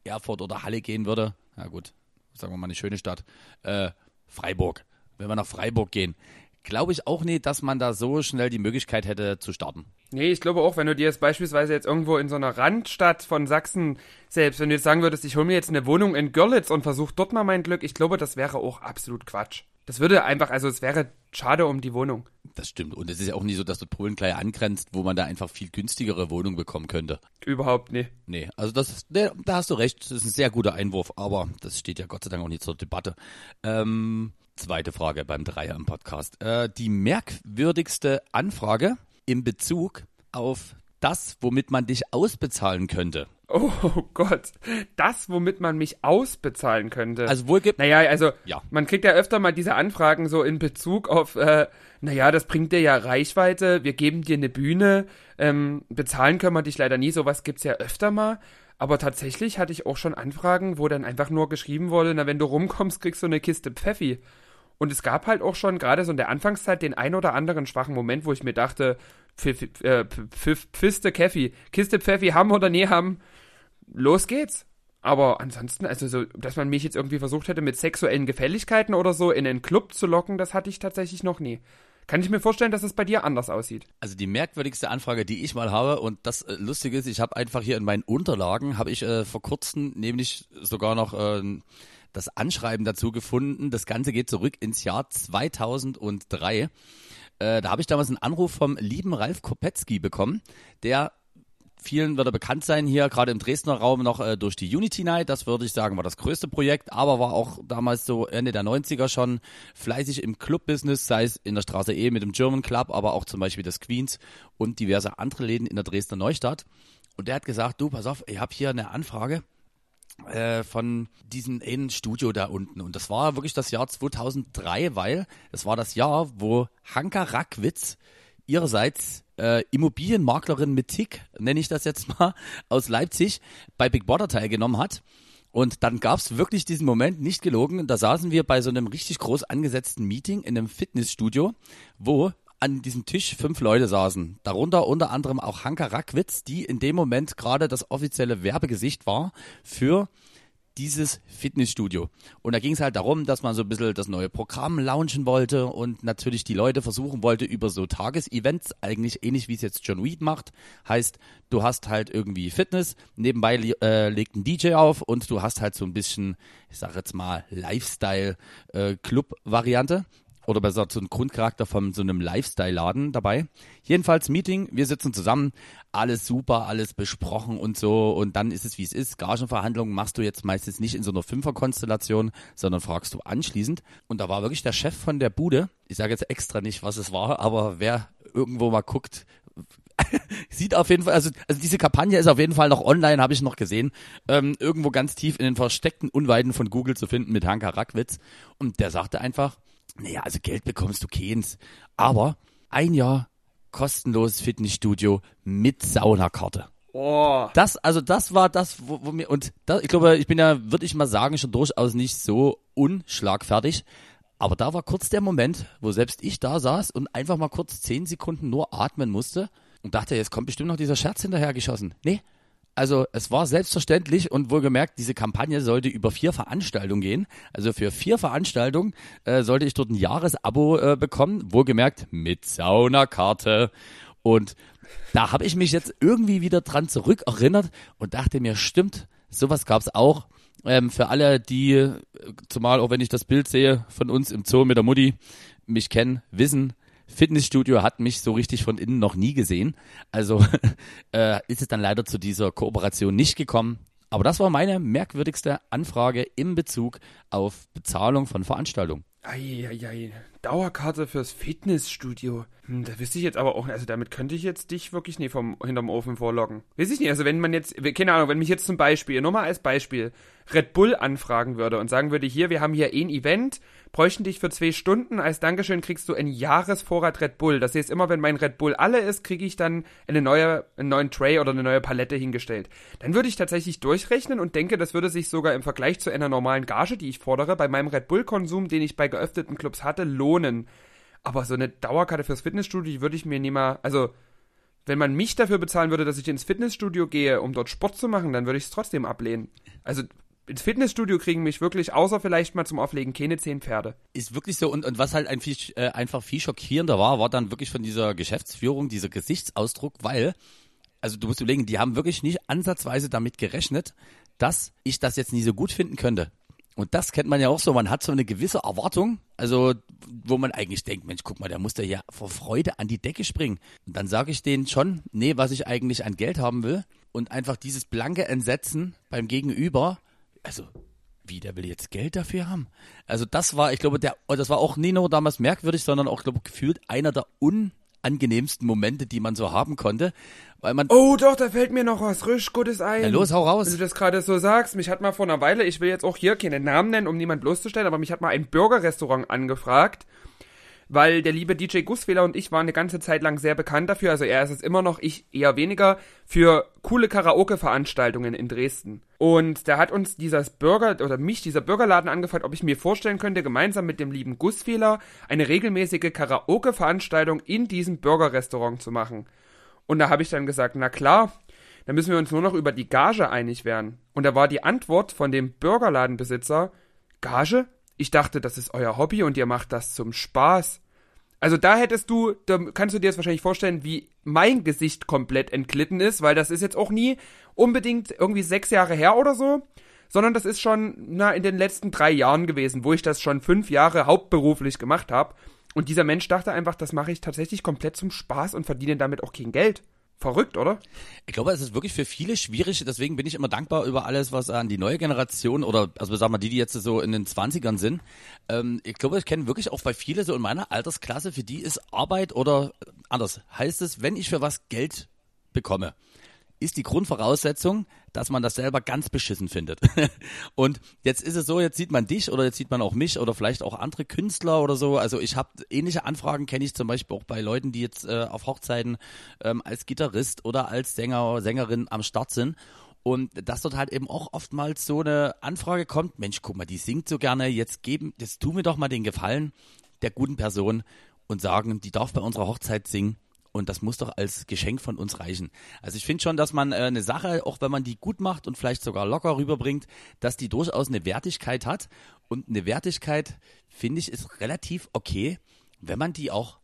Erfurt oder Halle gehen würde, na gut, sagen wir mal eine schöne Stadt, äh, Freiburg. Wenn wir nach Freiburg gehen, glaube ich auch nicht, dass man da so schnell die Möglichkeit hätte zu starten. Nee, ich glaube auch, wenn du dir jetzt beispielsweise jetzt irgendwo in so einer Randstadt von Sachsen selbst, wenn du jetzt sagen würdest, ich hole mir jetzt eine Wohnung in Görlitz und versuche dort mal mein Glück, ich glaube, das wäre auch absolut Quatsch. Das würde einfach, also es wäre schade um die Wohnung. Das stimmt. Und es ist ja auch nicht so, dass du Polen gleich angrenzt, wo man da einfach viel günstigere Wohnungen bekommen könnte. Überhaupt nicht. Nee, also das, nee, da hast du recht. Das ist ein sehr guter Einwurf, aber das steht ja Gott sei Dank auch nicht zur Debatte. Ähm, zweite Frage beim Dreier im Podcast. Äh, die merkwürdigste Anfrage im Bezug auf das, womit man dich ausbezahlen könnte. Oh Gott, das, womit man mich ausbezahlen könnte. Also wohl gibt. Naja, also Ja. man kriegt ja öfter mal diese Anfragen so in Bezug auf, äh, naja, das bringt dir ja Reichweite, wir geben dir eine Bühne, ähm, bezahlen können wir dich leider nie, sowas gibt's ja öfter mal. Aber tatsächlich hatte ich auch schon Anfragen, wo dann einfach nur geschrieben wurde, na, wenn du rumkommst, kriegst du eine Kiste Pfeffi. Und es gab halt auch schon gerade so in der Anfangszeit den ein oder anderen schwachen Moment, wo ich mir dachte, Pfiff, äh, Pfiff, Pfiste Keffi, Kiste Pfeffi haben oder nie haben, los geht's. Aber ansonsten, also so, dass man mich jetzt irgendwie versucht hätte, mit sexuellen Gefälligkeiten oder so in einen Club zu locken, das hatte ich tatsächlich noch nie. Kann ich mir vorstellen, dass es bei dir anders aussieht. Also die merkwürdigste Anfrage, die ich mal habe, und das äh, Lustige ist, ich habe einfach hier in meinen Unterlagen, habe ich äh, vor kurzem nämlich sogar noch äh, das Anschreiben dazu gefunden. Das Ganze geht zurück ins Jahr 2003. Äh, da habe ich damals einen Anruf vom lieben Ralf Kopetzky bekommen, der vielen wird er bekannt sein hier, gerade im Dresdner Raum noch äh, durch die Unity Night. Das würde ich sagen, war das größte Projekt, aber war auch damals so Ende der 90er schon fleißig im Club-Business, sei es in der Straße E mit dem German Club, aber auch zum Beispiel das Queens und diverse andere Läden in der Dresdner Neustadt. Und der hat gesagt, du, pass auf, ich habe hier eine Anfrage äh, von diesem einen Studio da unten. Und das war wirklich das Jahr 2003, weil das war das Jahr, wo Hanka Rackwitz ihrerseits äh, Immobilienmaklerin mit Tick, nenne ich das jetzt mal, aus Leipzig bei Big Brother teilgenommen hat. Und dann gab's wirklich diesen Moment, nicht gelogen, da saßen wir bei so einem richtig groß angesetzten Meeting in einem Fitnessstudio, wo an diesem Tisch fünf Leute saßen. Darunter unter anderem auch Hanka Rackwitz, die in dem Moment gerade das offizielle Werbegesicht war für dieses Fitnessstudio. Und da ging es halt darum, dass man so ein bisschen das neue Programm launchen wollte und natürlich die Leute versuchen wollte über so Tagesevents, eigentlich ähnlich wie es jetzt John Weed macht. Heißt, du hast halt irgendwie Fitness, nebenbei äh, legt ein DJ auf und du hast halt so ein bisschen, ich sag jetzt mal, Lifestyle-Club-Variante. Oder besser so ein Grundcharakter von so einem Lifestyle-Laden dabei. Jedenfalls Meeting, wir sitzen zusammen, alles super, alles besprochen und so und dann ist es wie es ist. Gagenverhandlungen machst du jetzt meistens nicht in so einer Fünferkonstellation, sondern fragst du anschließend. Und da war wirklich der Chef von der Bude, ich sage jetzt extra nicht, was es war, aber wer irgendwo mal guckt, sieht auf jeden Fall, also, also diese Kampagne ist auf jeden Fall noch online, habe ich noch gesehen, ähm, irgendwo ganz tief in den versteckten Unweiden von Google zu finden mit Hanka Rackwitz. Und der sagte einfach, naja, also Geld bekommst du keins, aber ein Jahr kostenloses Fitnessstudio mit Saunakarte. Oh. Das, also das war das, wo, wo mir, und das, ich glaube, ich bin ja, würde ich mal sagen, schon durchaus nicht so unschlagfertig. Aber da war kurz der Moment, wo selbst ich da saß und einfach mal kurz zehn Sekunden nur atmen musste und dachte, jetzt kommt bestimmt noch dieser Scherz hinterhergeschossen. Nee. Also es war selbstverständlich und wohlgemerkt, diese Kampagne sollte über vier Veranstaltungen gehen. Also für vier Veranstaltungen äh, sollte ich dort ein Jahresabo äh, bekommen, wohlgemerkt mit Saunakarte. Und da habe ich mich jetzt irgendwie wieder dran zurückerinnert und dachte mir, stimmt, sowas gab's auch. Ähm, für alle, die, äh, zumal auch wenn ich das Bild sehe von uns im Zoo mit der Mutti, mich kennen, wissen, Fitnessstudio hat mich so richtig von innen noch nie gesehen. Also äh, ist es dann leider zu dieser Kooperation nicht gekommen. Aber das war meine merkwürdigste Anfrage im Bezug auf Bezahlung von Veranstaltungen. Eieiei, Dauerkarte fürs Fitnessstudio. Hm, da wüsste ich jetzt aber auch, also damit könnte ich jetzt dich wirklich nie vom hinterm Ofen vorloggen. Weiß ich nicht, also wenn man jetzt, keine Ahnung, wenn mich jetzt zum Beispiel, nur mal als Beispiel, Red Bull anfragen würde und sagen würde, hier, wir haben hier ein Event, bräuchten dich für zwei Stunden, als Dankeschön kriegst du einen Jahresvorrat Red Bull. Das heißt, immer wenn mein Red Bull alle ist, kriege ich dann eine neue, einen neuen Tray oder eine neue Palette hingestellt. Dann würde ich tatsächlich durchrechnen und denke, das würde sich sogar im Vergleich zu einer normalen Gage, die ich fordere, bei meinem Red Bull-Konsum, den ich bei geöffneten Clubs hatte, lohnen. Aber so eine Dauerkarte fürs Fitnessstudio, die würde ich mir nie mal, also wenn man mich dafür bezahlen würde, dass ich ins Fitnessstudio gehe, um dort Sport zu machen, dann würde ich es trotzdem ablehnen. Also ins Fitnessstudio kriegen mich wirklich, außer vielleicht mal zum Auflegen, keine zehn Pferde. Ist wirklich so. Und, und was halt ein viel, äh, einfach viel schockierender war, war dann wirklich von dieser Geschäftsführung, dieser Gesichtsausdruck, weil, also du musst überlegen, die haben wirklich nicht ansatzweise damit gerechnet, dass ich das jetzt nie so gut finden könnte. Und das kennt man ja auch so, man hat so eine gewisse Erwartung, also wo man eigentlich denkt, Mensch, guck mal, der muss da ja vor Freude an die Decke springen. Und dann sage ich denen schon, nee, was ich eigentlich an Geld haben will und einfach dieses blanke Entsetzen beim Gegenüber, also wie, der will jetzt Geld dafür haben? Also das war, ich glaube, der, das war auch nie nur damals merkwürdig, sondern auch, glaube gefühlt einer der unangenehmsten Momente, die man so haben konnte, weil man Oh, doch, da fällt mir noch was richtig Gutes ein. Ja, los, hau raus. Wenn du das gerade so sagst, mich hat mal vor einer Weile, ich will jetzt auch hier keine Namen nennen, um niemand bloßzustellen, aber mich hat mal ein Burgerrestaurant angefragt, weil der liebe DJ Gussfehler und ich waren eine ganze Zeit lang sehr bekannt dafür, also er ist es immer noch, ich eher weniger, für coole Karaoke-Veranstaltungen in Dresden. Und da hat uns dieser Burger, oder mich dieser Burgerladen angefragt, ob ich mir vorstellen könnte, gemeinsam mit dem lieben Gussfehler eine regelmäßige Karaoke-Veranstaltung in diesem Burgerrestaurant zu machen. Und da habe ich dann gesagt, na klar, da müssen wir uns nur noch über die Gage einig werden. Und da war die Antwort von dem Burgerladenbesitzer, Gage? Ich dachte, das ist euer Hobby und ihr macht das zum Spaß. Also da hättest du, da kannst du dir jetzt wahrscheinlich vorstellen, wie mein Gesicht komplett entglitten ist, weil das ist jetzt auch nie unbedingt irgendwie sechs Jahre her oder so, sondern das ist schon, na, in den letzten drei Jahren gewesen, wo ich das schon fünf Jahre hauptberuflich gemacht habe. Und dieser Mensch dachte einfach, das mache ich tatsächlich komplett zum Spaß und verdiene damit auch kein Geld. Verrückt, oder? Ich glaube, es ist wirklich für viele schwierig, deswegen bin ich immer dankbar über alles, was an die neue Generation oder, also sagen wir die, die jetzt so in den 20ern sind. Ähm, ich glaube, ich kenne wirklich auch bei viele so in meiner Altersklasse, für die ist Arbeit oder anders heißt es, wenn ich für was Geld bekomme, ist die Grundvoraussetzung, dass man das selber ganz beschissen findet. und jetzt ist es so, jetzt sieht man dich oder jetzt sieht man auch mich oder vielleicht auch andere Künstler oder so. Also ich habe ähnliche Anfragen, kenne ich zum Beispiel auch bei Leuten, die jetzt äh, auf Hochzeiten ähm, als Gitarrist oder als Sänger Sängerin am Start sind. Und dass dort halt eben auch oftmals so eine Anfrage kommt, Mensch, guck mal, die singt so gerne, jetzt geben, jetzt tu mir doch mal den Gefallen der guten Person und sagen, die darf bei unserer Hochzeit singen und das muss doch als Geschenk von uns reichen. Also ich finde schon, dass man äh, eine Sache, auch wenn man die gut macht und vielleicht sogar locker rüberbringt, dass die durchaus eine Wertigkeit hat. Und eine Wertigkeit, finde ich, ist relativ okay, wenn man die auch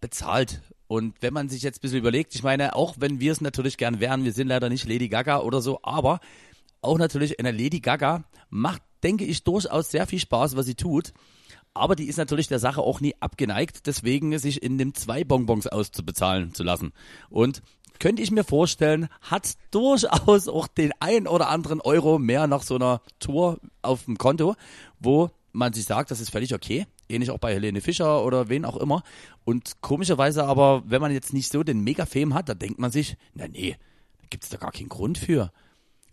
bezahlt. Und wenn man sich jetzt ein bisschen überlegt, ich meine, auch wenn wir es natürlich gern wären, wir sind leider nicht Lady Gaga oder so, aber auch natürlich eine Lady Gaga macht, denke ich, durchaus sehr viel Spaß, was sie tut. Aber die ist natürlich der Sache auch nie abgeneigt, deswegen sich in dem zwei Bonbons auszubezahlen zu lassen. Und könnte ich mir vorstellen, hat durchaus auch den ein oder anderen Euro mehr nach so einer Tour auf dem Konto, wo man sich sagt, das ist völlig okay. Ähnlich auch bei Helene Fischer oder wen auch immer. Und komischerweise aber, wenn man jetzt nicht so den Mega-Fame hat, da denkt man sich, na nee, gibt es da gar keinen Grund für.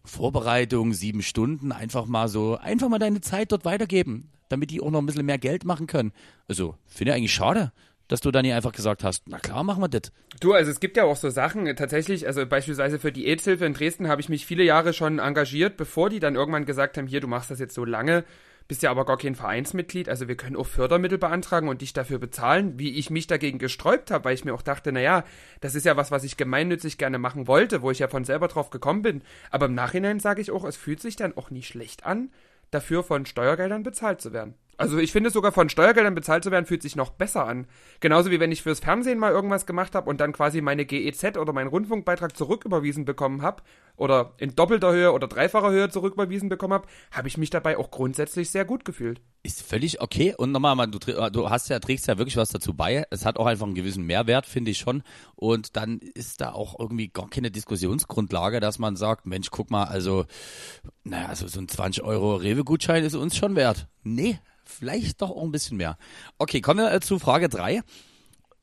Vorbereitung, sieben Stunden, einfach mal so, einfach mal deine Zeit dort weitergeben, damit die auch noch ein bisschen mehr Geld machen können. Also, finde ich eigentlich schade, dass du dann nicht einfach gesagt hast, na klar, machen wir das. Du, also es gibt ja auch so Sachen, tatsächlich, also beispielsweise für die AIDS-Hilfe in Dresden habe ich mich viele Jahre schon engagiert, bevor die dann irgendwann gesagt haben, hier, du machst das jetzt so lange, bist ja aber gar kein Vereinsmitglied, also wir können auch Fördermittel beantragen und dich dafür bezahlen, wie ich mich dagegen gesträubt habe, weil ich mir auch dachte, naja, das ist ja was, was ich gemeinnützig gerne machen wollte, wo ich ja von selber drauf gekommen bin. Aber im Nachhinein sage ich auch, es fühlt sich dann auch nie schlecht an, dafür von Steuergeldern bezahlt zu werden. Also ich finde sogar von Steuergeldern bezahlt zu werden, fühlt sich noch besser an. Genauso wie wenn ich fürs Fernsehen mal irgendwas gemacht habe und dann quasi meine GEZ oder meinen Rundfunkbeitrag zurücküberwiesen bekommen habe oder in doppelter Höhe oder dreifacher Höhe zurücküberwiesen bekommen habe, habe ich mich dabei auch grundsätzlich sehr gut gefühlt. Ist völlig okay. Und nochmal, du, du hast ja, trägst ja wirklich was dazu bei. Es hat auch einfach einen gewissen Mehrwert, finde ich schon. Und dann ist da auch irgendwie gar keine Diskussionsgrundlage, dass man sagt, Mensch, guck mal, also, naja, also so ein 20 Euro Rewe-Gutschein ist uns schon wert. Nee, vielleicht doch auch ein bisschen mehr. Okay, kommen wir äh, zu Frage 3.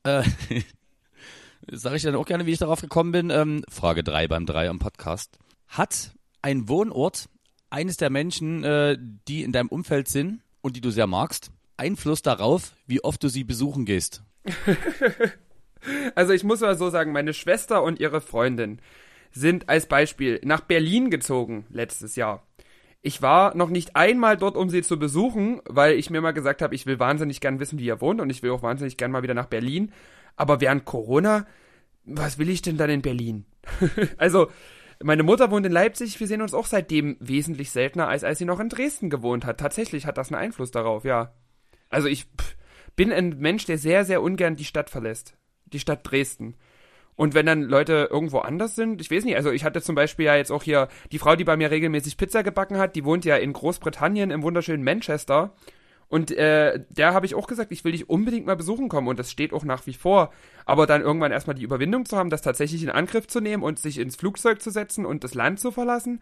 Äh, Sage ich dann auch gerne, wie ich darauf gekommen bin. Ähm, Frage 3 beim 3 am Podcast. Hat ein Wohnort eines der Menschen, äh, die in deinem Umfeld sind und die du sehr magst, Einfluss darauf, wie oft du sie besuchen gehst? also ich muss mal so sagen, meine Schwester und ihre Freundin sind als Beispiel nach Berlin gezogen letztes Jahr. Ich war noch nicht einmal dort, um sie zu besuchen, weil ich mir mal gesagt habe, ich will wahnsinnig gern wissen, wie ihr wohnt und ich will auch wahnsinnig gern mal wieder nach Berlin. Aber während Corona, was will ich denn dann in Berlin? also, meine Mutter wohnt in Leipzig, wir sehen uns auch seitdem wesentlich seltener, als als sie noch in Dresden gewohnt hat. Tatsächlich hat das einen Einfluss darauf, ja. Also ich pff, bin ein Mensch, der sehr, sehr ungern die Stadt verlässt. Die Stadt Dresden. Und wenn dann Leute irgendwo anders sind, ich weiß nicht, also ich hatte zum Beispiel ja jetzt auch hier die Frau, die bei mir regelmäßig Pizza gebacken hat, die wohnt ja in Großbritannien im wunderschönen Manchester. Und äh, der habe ich auch gesagt, ich will dich unbedingt mal besuchen kommen und das steht auch nach wie vor. Aber dann irgendwann erstmal die Überwindung zu haben, das tatsächlich in Angriff zu nehmen und sich ins Flugzeug zu setzen und das Land zu verlassen.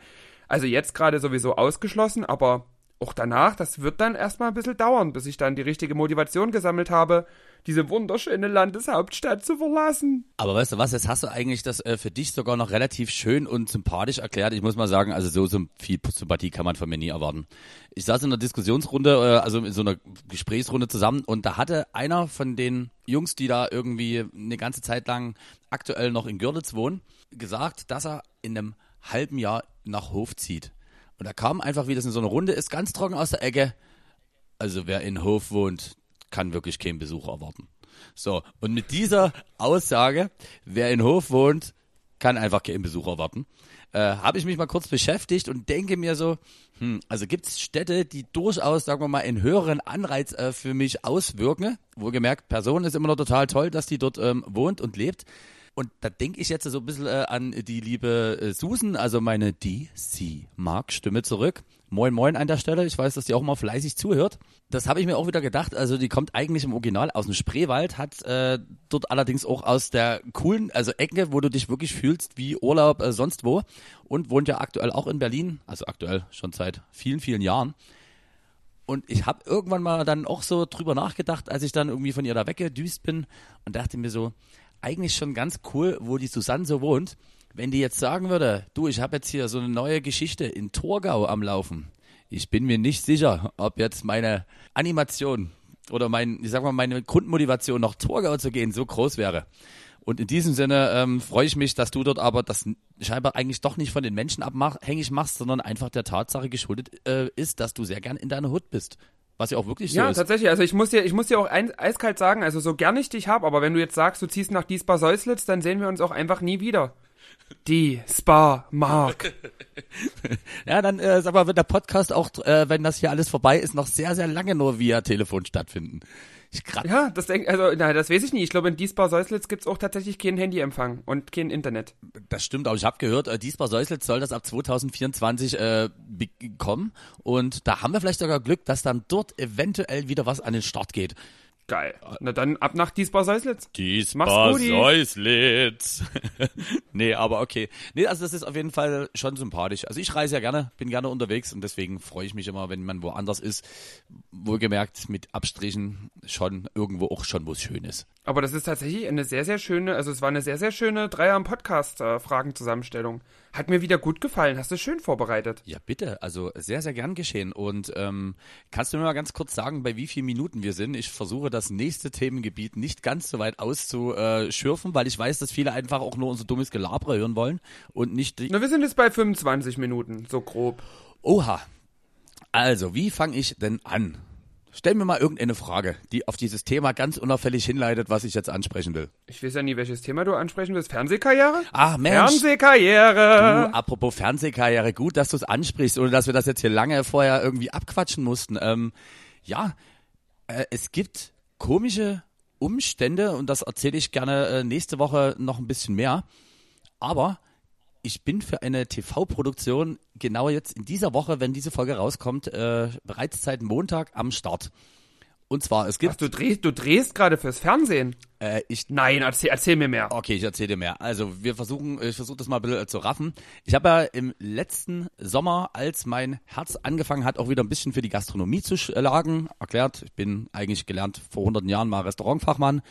Also jetzt gerade sowieso ausgeschlossen, aber auch danach, das wird dann erstmal ein bisschen dauern, bis ich dann die richtige Motivation gesammelt habe, diese wunderschöne Landeshauptstadt zu verlassen. Aber weißt du was, jetzt hast du eigentlich das äh, für dich sogar noch relativ schön und sympathisch erklärt. Ich muss mal sagen, also so, so viel Sympathie kann man von mir nie erwarten. Ich saß in einer Diskussionsrunde, äh, also in so einer Gesprächsrunde zusammen und da hatte einer von den Jungs, die da irgendwie eine ganze Zeit lang aktuell noch in Görlitz wohnen, gesagt, dass er in einem halben Jahr nach Hof zieht. Und da kam einfach, wie das in so einer Runde ist, ganz trocken aus der Ecke. Also wer in Hof wohnt, kann wirklich keinen Besuch erwarten. So, und mit dieser Aussage, wer in Hof wohnt, kann einfach keinen Besuch erwarten, äh, habe ich mich mal kurz beschäftigt und denke mir so, hm, also gibt es Städte, die durchaus, sagen wir mal, einen höheren Anreiz äh, für mich auswirken. Wohlgemerkt, Person ist immer noch total toll, dass die dort ähm, wohnt und lebt. Und da denke ich jetzt so ein bisschen äh, an die liebe äh, Susan, also meine DC-Mark-Stimme zurück. Moin Moin an der Stelle. Ich weiß, dass die auch mal fleißig zuhört. Das habe ich mir auch wieder gedacht. Also die kommt eigentlich im Original aus dem Spreewald, hat äh, dort allerdings auch aus der coolen, also Ecke, wo du dich wirklich fühlst wie Urlaub äh, sonst wo und wohnt ja aktuell auch in Berlin, also aktuell schon seit vielen, vielen Jahren. Und ich habe irgendwann mal dann auch so drüber nachgedacht, als ich dann irgendwie von ihr da weggedüst bin und dachte mir so, eigentlich schon ganz cool, wo die Susanne so wohnt. Wenn die jetzt sagen würde, du, ich habe jetzt hier so eine neue Geschichte in Torgau am Laufen. Ich bin mir nicht sicher, ob jetzt meine Animation oder mein, ich sag mal, meine Grundmotivation nach Torgau zu gehen so groß wäre. Und in diesem Sinne ähm, freue ich mich, dass du dort aber das scheinbar eigentlich doch nicht von den Menschen abhängig machst, sondern einfach der Tatsache geschuldet äh, ist, dass du sehr gern in deiner Hut bist. Was ja auch wirklich so ja, ist. Ja, tatsächlich. Also ich muss dir, ich muss dir auch ein, eiskalt sagen, also so gern ich dich habe, aber wenn du jetzt sagst, du ziehst nach Diesbar Säuslitz, dann sehen wir uns auch einfach nie wieder. Die Spa Mark. Ja, dann äh, sag mal, wird der Podcast auch, äh, wenn das hier alles vorbei ist, noch sehr, sehr lange nur via Telefon stattfinden. Ich grad, Ja, das denk, also, na, das weiß ich nicht. Ich glaube, in Diesbar Seuslitz gibt's auch tatsächlich keinen Handyempfang und kein Internet. Das stimmt, aber ich habe gehört, äh, Diesbar Seuslitz soll das ab 2024 äh, bekommen und da haben wir vielleicht sogar Glück, dass dann dort eventuell wieder was an den Start geht. Geil. Na dann ab nach Diesbar Seuslitz. Diesbar. Seuslitz. nee, aber okay. Nee, also das ist auf jeden Fall schon sympathisch. Also ich reise ja gerne, bin gerne unterwegs und deswegen freue ich mich immer, wenn man woanders ist. Wohlgemerkt mit Abstrichen schon irgendwo auch schon, wo es schön ist. Aber das ist tatsächlich eine sehr, sehr schöne, also es war eine sehr, sehr schöne Dreier im Podcast äh. Hat mir wieder gut gefallen. Hast du schön vorbereitet. Ja, bitte. Also sehr, sehr gern geschehen. Und ähm, kannst du mir mal ganz kurz sagen, bei wie vielen Minuten wir sind? Ich versuche das nächste Themengebiet nicht ganz so weit auszuschürfen, weil ich weiß, dass viele einfach auch nur unser dummes Gelaber hören wollen und nicht die Na, wir sind jetzt bei 25 Minuten, so grob. Oha. Also, wie fange ich denn an? Stell mir mal irgendeine Frage, die auf dieses Thema ganz unauffällig hinleitet, was ich jetzt ansprechen will. Ich weiß ja nie, welches Thema du ansprechen willst. Fernsehkarriere? Ach Mensch, Fernsehkarriere! du, apropos Fernsehkarriere, gut, dass du es ansprichst, ohne dass wir das jetzt hier lange vorher irgendwie abquatschen mussten. Ähm, ja, äh, es gibt komische Umstände und das erzähle ich gerne äh, nächste Woche noch ein bisschen mehr. Aber ich bin für eine TV-Produktion genau jetzt in dieser Woche, wenn diese Folge rauskommt, äh, bereits seit Montag am Start. Und zwar, es gibt, Ach, du drehst, du drehst gerade fürs Fernsehen? äh, ich Nein, erzähl, erzähl mir mehr. Okay, ich erzähle dir mehr. Also wir versuchen, ich versuche das mal ein bisschen äh, zu raffen. Ich habe ja im letzten Sommer, als mein Herz angefangen hat, auch wieder ein bisschen für die Gastronomie zu schlagen, erklärt, ich bin eigentlich gelernt vor hunderten Jahren mal Restaurantfachmann,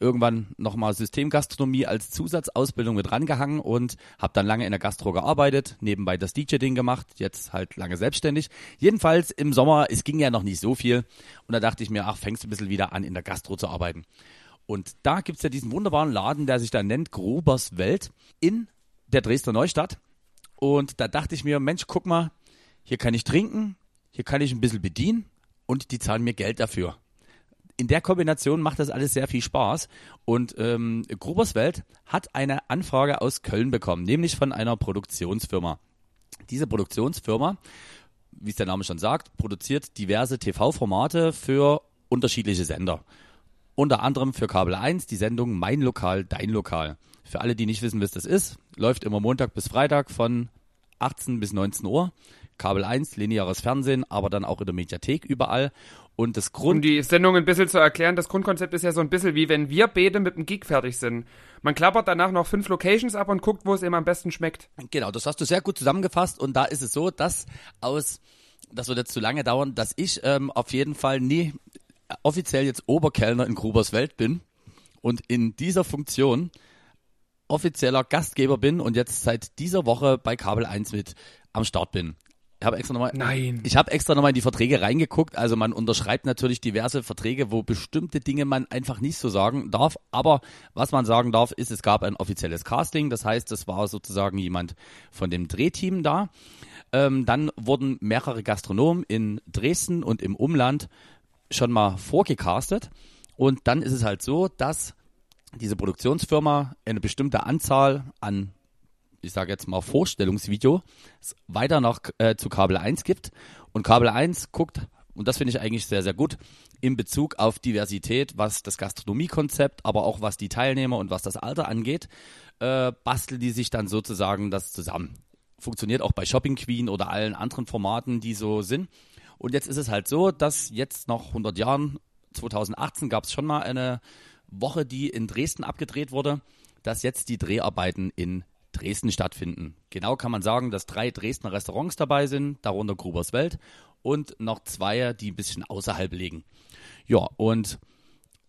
irgendwann nochmal Systemgastronomie als Zusatzausbildung mit rangehangen und habe dann lange in der Gastro gearbeitet, nebenbei das DJ-Ding gemacht, jetzt halt lange selbstständig. Jedenfalls im Sommer, es ging ja noch nicht so viel und da dachte ich mir, ach, fängst du ein bisschen wieder an, in der Gastro zu arbeiten. Und da gibt's ja diesen wunderbaren Laden, der sich da nennt Grobers Welt in der Dresdner Neustadt. Und da dachte ich mir, Mensch, guck mal, hier kann ich trinken, hier kann ich ein bisschen bedienen und die zahlen mir Geld dafür. In der Kombination macht das alles sehr viel Spaß. Und ähm, Grobers Welt hat eine Anfrage aus Köln bekommen, nämlich von einer Produktionsfirma. Diese Produktionsfirma, wie es der Name schon sagt, produziert diverse TV-Formate für unterschiedliche Sender. Unter anderem für Kabel 1 die Sendung Mein Lokal, Dein Lokal. Für alle, die nicht wissen, was das ist, läuft immer Montag bis Freitag von 18 bis 19 Uhr. Kabel 1, lineares Fernsehen, aber dann auch in der Mediathek überall. Und das Um Grund, die Sendung ein bisschen zu erklären, das Grundkonzept ist ja so ein bisschen wie wenn wir beide mit dem Gig fertig sind. Man klappert danach noch fünf Locations ab und guckt, wo es ihm am besten schmeckt. genau, das hast du sehr gut zusammengefasst. Und da ist es so, dass aus, das wird jetzt zu lange dauern, dass ich ähm, auf jeden Fall nie offiziell jetzt Oberkellner in Grubers Welt bin und in dieser Funktion offizieller Gastgeber bin und jetzt seit dieser Woche bei Kabel 1 mit am Start bin. Ich habe extra nochmal. Nein. Ich habe extra nochmal in die Verträge reingeguckt. Also man unterschreibt natürlich diverse Verträge, wo bestimmte Dinge man einfach nicht so sagen darf. Aber was man sagen darf, ist, es gab ein offizielles Casting. Das heißt, es war sozusagen jemand von dem Drehteam da. Ähm, dann wurden mehrere Gastronomen in Dresden und im Umland schon mal vorgecastet. Und dann ist es halt so, dass diese Produktionsfirma eine bestimmte Anzahl an, ich sage jetzt mal Vorstellungsvideo, weiter nach äh, zu Kabel 1 gibt. Und Kabel 1 guckt, und das finde ich eigentlich sehr, sehr gut, in Bezug auf Diversität, was das Gastronomiekonzept, aber auch was die Teilnehmer und was das Alter angeht, äh, basteln die sich dann sozusagen das zusammen. Funktioniert auch bei Shopping Queen oder allen anderen Formaten, die so sind. Und jetzt ist es halt so, dass jetzt nach 100 Jahren, 2018 gab es schon mal eine Woche, die in Dresden abgedreht wurde, dass jetzt die Dreharbeiten in Dresden stattfinden. Genau kann man sagen, dass drei Dresdner Restaurants dabei sind, darunter Grubers Welt und noch zwei, die ein bisschen außerhalb liegen. Ja, und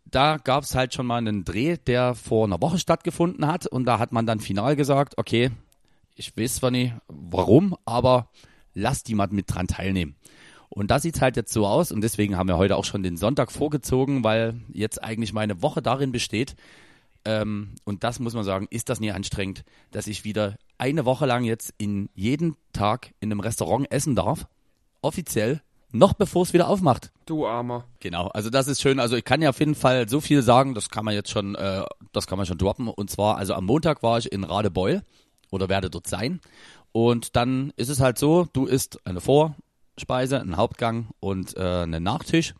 da gab es halt schon mal einen Dreh, der vor einer Woche stattgefunden hat und da hat man dann final gesagt, okay, ich weiß zwar nicht warum, aber lass die mal mit dran teilnehmen. Und da sieht's halt jetzt so aus und deswegen haben wir heute auch schon den Sonntag vorgezogen, weil jetzt eigentlich meine Woche darin besteht, ähm, und das muss man sagen, ist das nie anstrengend, dass ich wieder eine Woche lang jetzt in jeden Tag in einem Restaurant essen darf, offiziell, noch bevor es wieder aufmacht. Du Armer. Genau, also das ist schön. Also ich kann ja auf jeden Fall so viel sagen, das kann man jetzt schon, äh, das kann man schon droppen. Und zwar, also am Montag war ich in Radebeul oder werde dort sein. Und dann ist es halt so, du isst eine Vorspeise, einen Hauptgang und äh, einen Nachtisch,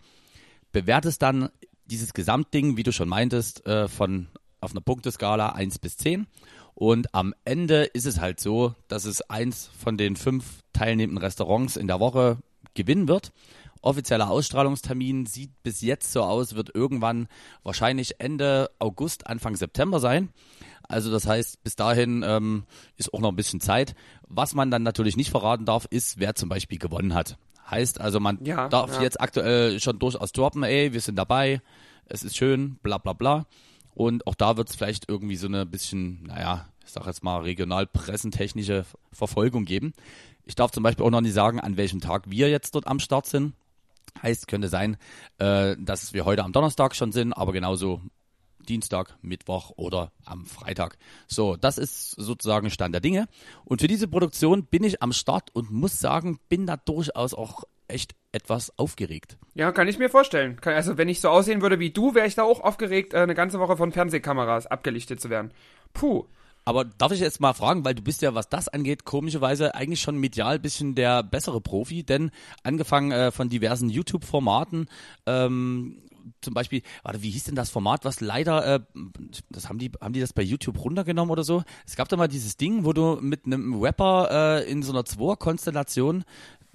bewertest dann dieses Gesamtding, wie du schon meintest, äh, von auf einer Punkteskala 1 bis 10. Und am Ende ist es halt so, dass es eins von den fünf teilnehmenden Restaurants in der Woche gewinnen wird. Offizieller Ausstrahlungstermin sieht bis jetzt so aus, wird irgendwann wahrscheinlich Ende August, Anfang September sein. Also das heißt, bis dahin ähm, ist auch noch ein bisschen Zeit. Was man dann natürlich nicht verraten darf, ist, wer zum Beispiel gewonnen hat. Heißt also, man Ja, darf ja. jetzt aktuell schon durchaus droppen, ey, wir sind dabei, es ist schön, bla bla bla. Und auch da wird es vielleicht irgendwie so eine bisschen, naja, ich sag jetzt mal regional pressentechnische Verfolgung geben. Ich darf zum Beispiel auch noch nicht sagen, an welchem Tag wir jetzt dort am Start sind. Heißt, könnte sein, äh, dass wir heute am Donnerstag schon sind, aber genauso Dienstag, Mittwoch oder am Freitag. So, das ist sozusagen Stand der Dinge. Und für diese Produktion bin ich am Start und muss sagen, bin da durchaus auch echt etwas aufgeregt. Ja, kann ich mir vorstellen. Also wenn ich so aussehen würde wie du, wäre ich da auch aufgeregt, äh, eine ganze Woche von Fernsehkameras abgelichtet zu werden. Puh. Aber darf ich jetzt mal fragen, weil du bist ja, was das angeht, komischerweise eigentlich schon medial ein bisschen der bessere Profi, denn angefangen äh, von diversen YouTube-Formaten, ähm, zum Beispiel, warte, wie hieß denn das Format, was leider, äh, das haben die, haben die das bei YouTube runtergenommen oder so? Es gab da mal dieses Ding, wo du mit einem Rapper äh, in so einer Zweier-Konstellation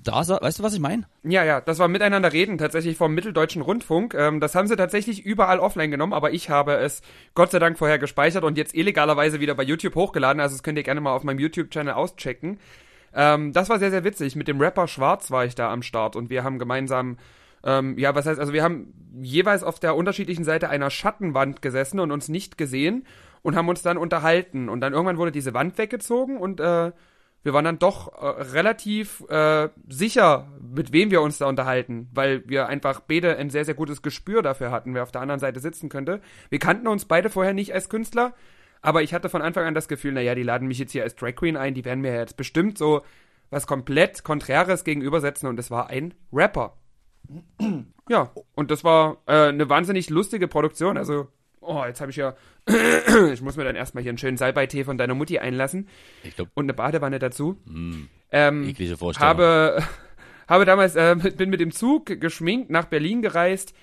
da, weißt du, was ich meine? Ja, ja, das war Miteinander reden, tatsächlich vom Mitteldeutschen Rundfunk. Ähm, das haben sie tatsächlich überall offline genommen, aber ich habe es Gott sei Dank vorher gespeichert und jetzt illegalerweise wieder bei YouTube hochgeladen. Also das könnt ihr gerne mal auf meinem YouTube-Channel auschecken. Ähm, das war sehr, sehr witzig. Mit dem Rapper Schwarz war ich da am Start und wir haben gemeinsam, ähm, ja, was heißt, also wir haben jeweils auf der unterschiedlichen Seite einer Schattenwand gesessen und uns nicht gesehen und haben uns dann unterhalten. Und dann irgendwann wurde diese Wand weggezogen und äh, wir waren dann doch äh, relativ äh, sicher, mit wem wir uns da unterhalten, weil wir einfach beide ein sehr, sehr gutes Gespür dafür hatten, wer auf der anderen Seite sitzen könnte. Wir kannten uns beide vorher nicht als Künstler, aber ich hatte von Anfang an das Gefühl, naja, die laden mich jetzt hier als Drag Queen ein, die werden mir jetzt bestimmt so was komplett Konträres gegenübersetzen und es war ein Rapper. Ja, und das war äh, eine wahnsinnig lustige Produktion. Also, oh, jetzt habe ich ja, ich muss mir dann erstmal hier einen schönen Salbeitee von deiner Mutti einlassen Ich glaube, und eine Badewanne dazu. Ähm, eklige Vorstellung. habe, habe damals, äh, bin mit dem Zug geschminkt nach Berlin gereist,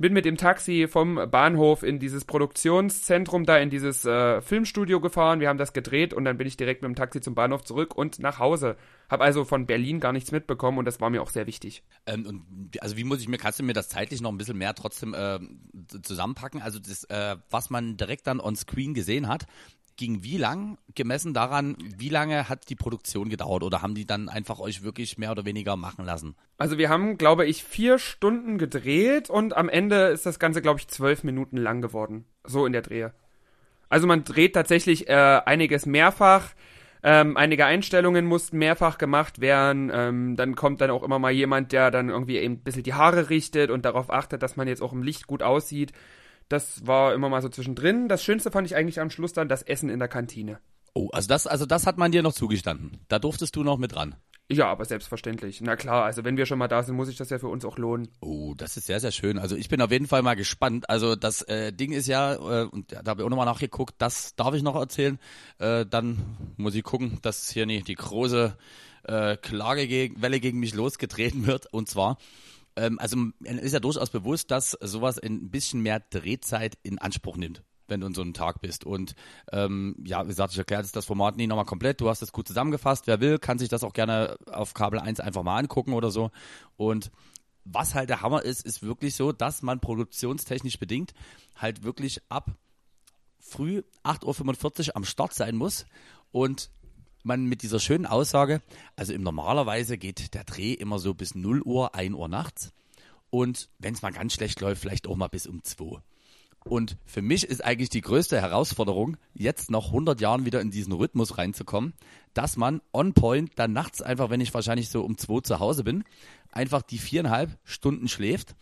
bin mit dem Taxi vom Bahnhof in dieses Produktionszentrum, da in dieses äh, Filmstudio gefahren. Wir haben das gedreht und dann bin ich direkt mit dem Taxi zum Bahnhof zurück und nach Hause. Habe also von Berlin gar nichts mitbekommen und das war mir auch sehr wichtig. Ähm, und also wie muss ich mir, kannst du mir das zeitlich noch ein bisschen mehr trotzdem äh, zusammenpacken? Also das, äh, was man direkt dann on screen gesehen hat, ging wie lang gemessen daran, wie lange hat die Produktion gedauert oder haben die dann einfach euch wirklich mehr oder weniger machen lassen? Also wir haben, glaube ich, vier Stunden gedreht und am Ende ist das Ganze, glaube ich, zwölf Minuten lang geworden. So in der Drehe. Also man dreht tatsächlich äh, einiges mehrfach. Ähm, einige Einstellungen mussten mehrfach gemacht werden. Ähm, dann kommt dann auch immer mal jemand, der dann irgendwie eben ein bisschen die Haare richtet und darauf achtet, dass man jetzt auch im Licht gut aussieht. Das war immer mal so zwischendrin. Das Schönste fand ich eigentlich am Schluss dann das Essen in der Kantine. Oh, also das, also das hat man dir noch zugestanden. Da durftest du noch mit ran. Ja, aber selbstverständlich. Na klar, also wenn wir schon mal da sind, muss sich das ja für uns auch lohnen. Oh, das ist sehr, sehr schön. Also ich bin auf jeden Fall mal gespannt. Also das äh, Ding ist ja, äh, und da habe ich auch nochmal nachgeguckt, das darf ich noch erzählen. Äh, dann muss ich gucken, dass hier nicht die große äh, Klagewelle gegen mich losgetreten wird. Und zwar, ähm, also ist ja durchaus bewusst, dass sowas ein bisschen mehr Drehzeit in Anspruch nimmt wenn du in so einem Tag bist. Und ähm, ja, wie gesagt, ich erkläre das Format nie nochmal komplett. Du hast es gut zusammengefasst. Wer will, kann sich das auch gerne auf Kabel 1 einfach mal angucken oder so. Und was halt der Hammer ist, ist wirklich so, dass man produktionstechnisch bedingt halt wirklich ab früh 8.45 Uhr am Start sein muss und man mit dieser schönen Aussage, also im normalerweise geht der Dreh immer so bis 0 Uhr, 1 Uhr nachts und wenn es mal ganz schlecht läuft, vielleicht auch mal bis um 2. Und für mich ist eigentlich die größte Herausforderung, jetzt nach 100 Jahren wieder in diesen Rhythmus reinzukommen, dass man on point dann nachts einfach, wenn ich wahrscheinlich so um 2 zu Hause bin, einfach die viereinhalb Stunden schläft,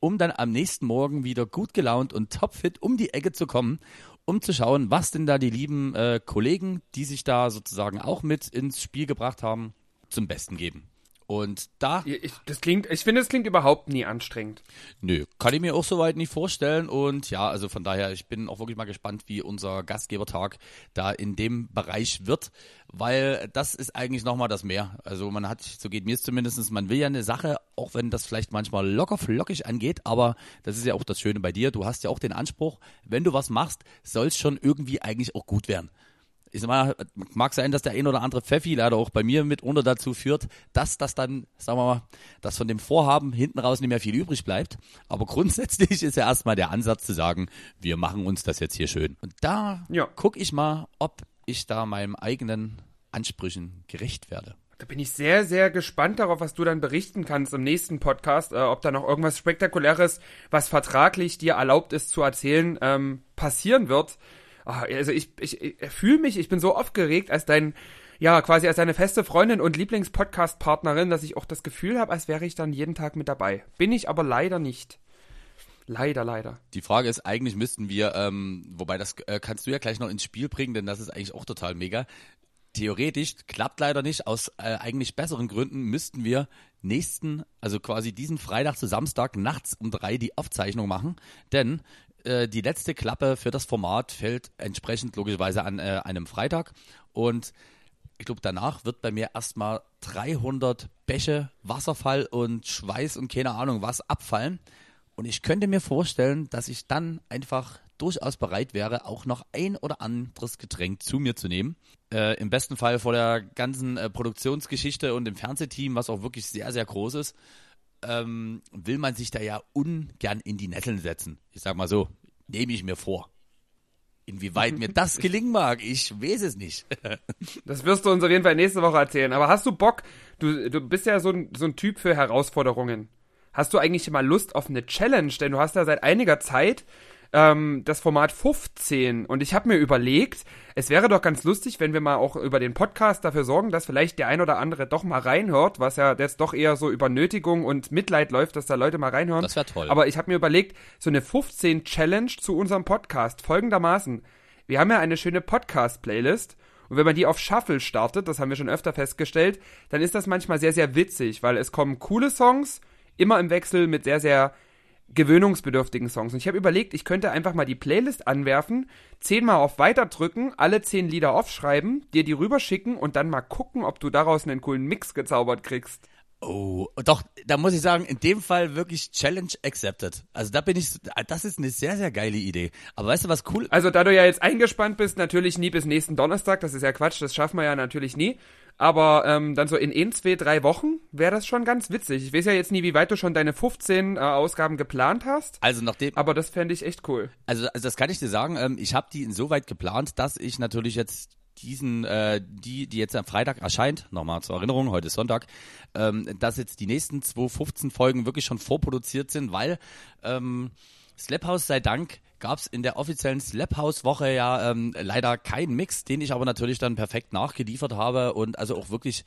um dann am nächsten Morgen wieder gut gelaunt und topfit um die Ecke zu kommen, um zu schauen, was denn da die lieben äh, Kollegen, die sich da sozusagen auch mit ins Spiel gebracht haben, zum Besten geben. Und da, Ich, das klingt, ich finde, es klingt überhaupt nie anstrengend. nö, kann ich mir auch soweit nicht vorstellen. Und ja, also von daher, ich bin auch wirklich mal gespannt, wie unser Gastgebertag da in dem Bereich wird, weil das ist eigentlich nochmal das Mehr. Also man hat, so geht mir es zumindest, man will ja eine Sache, auch wenn das vielleicht manchmal locker flockig angeht, aber das ist ja auch das Schöne bei dir. Du hast ja auch den Anspruch, wenn du was machst, soll es schon irgendwie eigentlich auch gut werden ich sag mal, mag sein, dass der ein oder andere Pfeffi leider auch bei mir mitunter dazu führt, dass das dann, sagen wir mal, dass von dem Vorhaben hinten raus nicht mehr viel übrig bleibt. Aber grundsätzlich ist ja erstmal der Ansatz zu sagen, wir machen uns das jetzt hier schön. Und da Ja. guck ich mal, ob ich da meinem eigenen Ansprüchen gerecht werde. Da bin ich sehr, sehr gespannt darauf, was du dann berichten kannst im nächsten Podcast, äh, ob da noch irgendwas Spektakuläres, was vertraglich dir erlaubt ist zu erzählen, ähm, passieren wird. Ah, also ich, ich, ich fühle mich, ich bin so aufgeregt als dein, ja, quasi als deine feste Freundin und Lieblingspodcast-Partnerin, dass ich auch das Gefühl habe, als wäre ich dann jeden Tag mit dabei. Bin ich aber leider nicht. Leider, leider. Die Frage ist, eigentlich müssten wir, ähm, wobei das äh, kannst du ja gleich noch ins Spiel bringen, denn das ist eigentlich auch total mega. Theoretisch klappt leider nicht. Aus äh, eigentlich besseren Gründen müssten wir nächsten, also quasi diesen Freitag zu Samstag nachts um drei die Aufzeichnung machen, denn äh, die letzte Klappe für das Format fällt entsprechend logischerweise an äh, einem Freitag und ich glaube, danach wird bei mir erstmal 300 Bäche, Wasserfall und Schweiß und keine Ahnung was abfallen. Und ich könnte mir vorstellen, dass ich dann einfach durchaus bereit wäre, auch noch ein oder anderes Getränk zu mir zu nehmen. Äh, Im besten Fall vor der ganzen äh, Produktionsgeschichte und dem Fernsehteam, was auch wirklich sehr, sehr groß ist, ähm, will man sich da ja ungern in die Nesseln setzen. Ich sag mal so, nehme ich mir vor. Inwieweit mir das gelingen mag, ich weiß es nicht. Das wirst du uns auf jeden Fall nächste Woche erzählen. Aber hast du Bock? Du, du bist ja so ein, so ein Typ für Herausforderungen. Hast du eigentlich mal Lust auf eine Challenge? Denn du hast ja seit einiger Zeit ähm, das Format 15. Und ich habe mir überlegt, es wäre doch ganz lustig, wenn wir mal auch über den Podcast dafür sorgen, dass vielleicht der ein oder andere doch mal reinhört, was ja jetzt doch eher so über Nötigung und Mitleid läuft, dass da Leute mal reinhören. Das wär toll. Aber ich habe mir überlegt, so eine 15 Challenge zu unserem Podcast folgendermaßen. Wir haben ja eine schöne Podcast-Playlist. Und wenn man die auf Shuffle startet, das haben wir schon öfter festgestellt, dann ist das manchmal sehr, sehr witzig, weil es kommen coole Songs, immer im Wechsel mit sehr, sehr gewöhnungsbedürftigen Songs. Und ich habe überlegt, ich könnte einfach mal die Playlist anwerfen, zehnmal auf Weiter drücken, alle zehn Lieder aufschreiben, dir die rüberschicken und dann mal gucken, ob du daraus einen coolen Mix gezaubert kriegst. Oh, doch, da muss ich sagen, in dem Fall wirklich Challenge accepted. Also da bin ich, das ist eine sehr, sehr geile Idee. Aber weißt du, was cool? Also da du ja jetzt eingespannt bist, natürlich nie bis nächsten Donnerstag, das ist ja Quatsch, das schaffen wir ja natürlich nie. Aber ähm, dann so in ein, zwei, drei Wochen wäre das schon ganz witzig. Ich weiß ja jetzt nie, wie weit du schon deine 15 äh, Ausgaben geplant hast. Also nachdem, Aber das fände ich echt cool. also, also das kann ich dir sagen, ähm, ich habe die insoweit geplant, dass ich natürlich jetzt diesen, äh, die, die jetzt am Freitag erscheint, nochmal zur Erinnerung, heute ist Sonntag, ähm, dass jetzt die nächsten 215 Folgen wirklich schon vorproduziert sind, weil ähm, Slap House sei Dank gab es in der offiziellen Slap House Woche ja ähm, leider keinen Mix, den ich aber natürlich dann perfekt nachgeliefert habe und also auch wirklich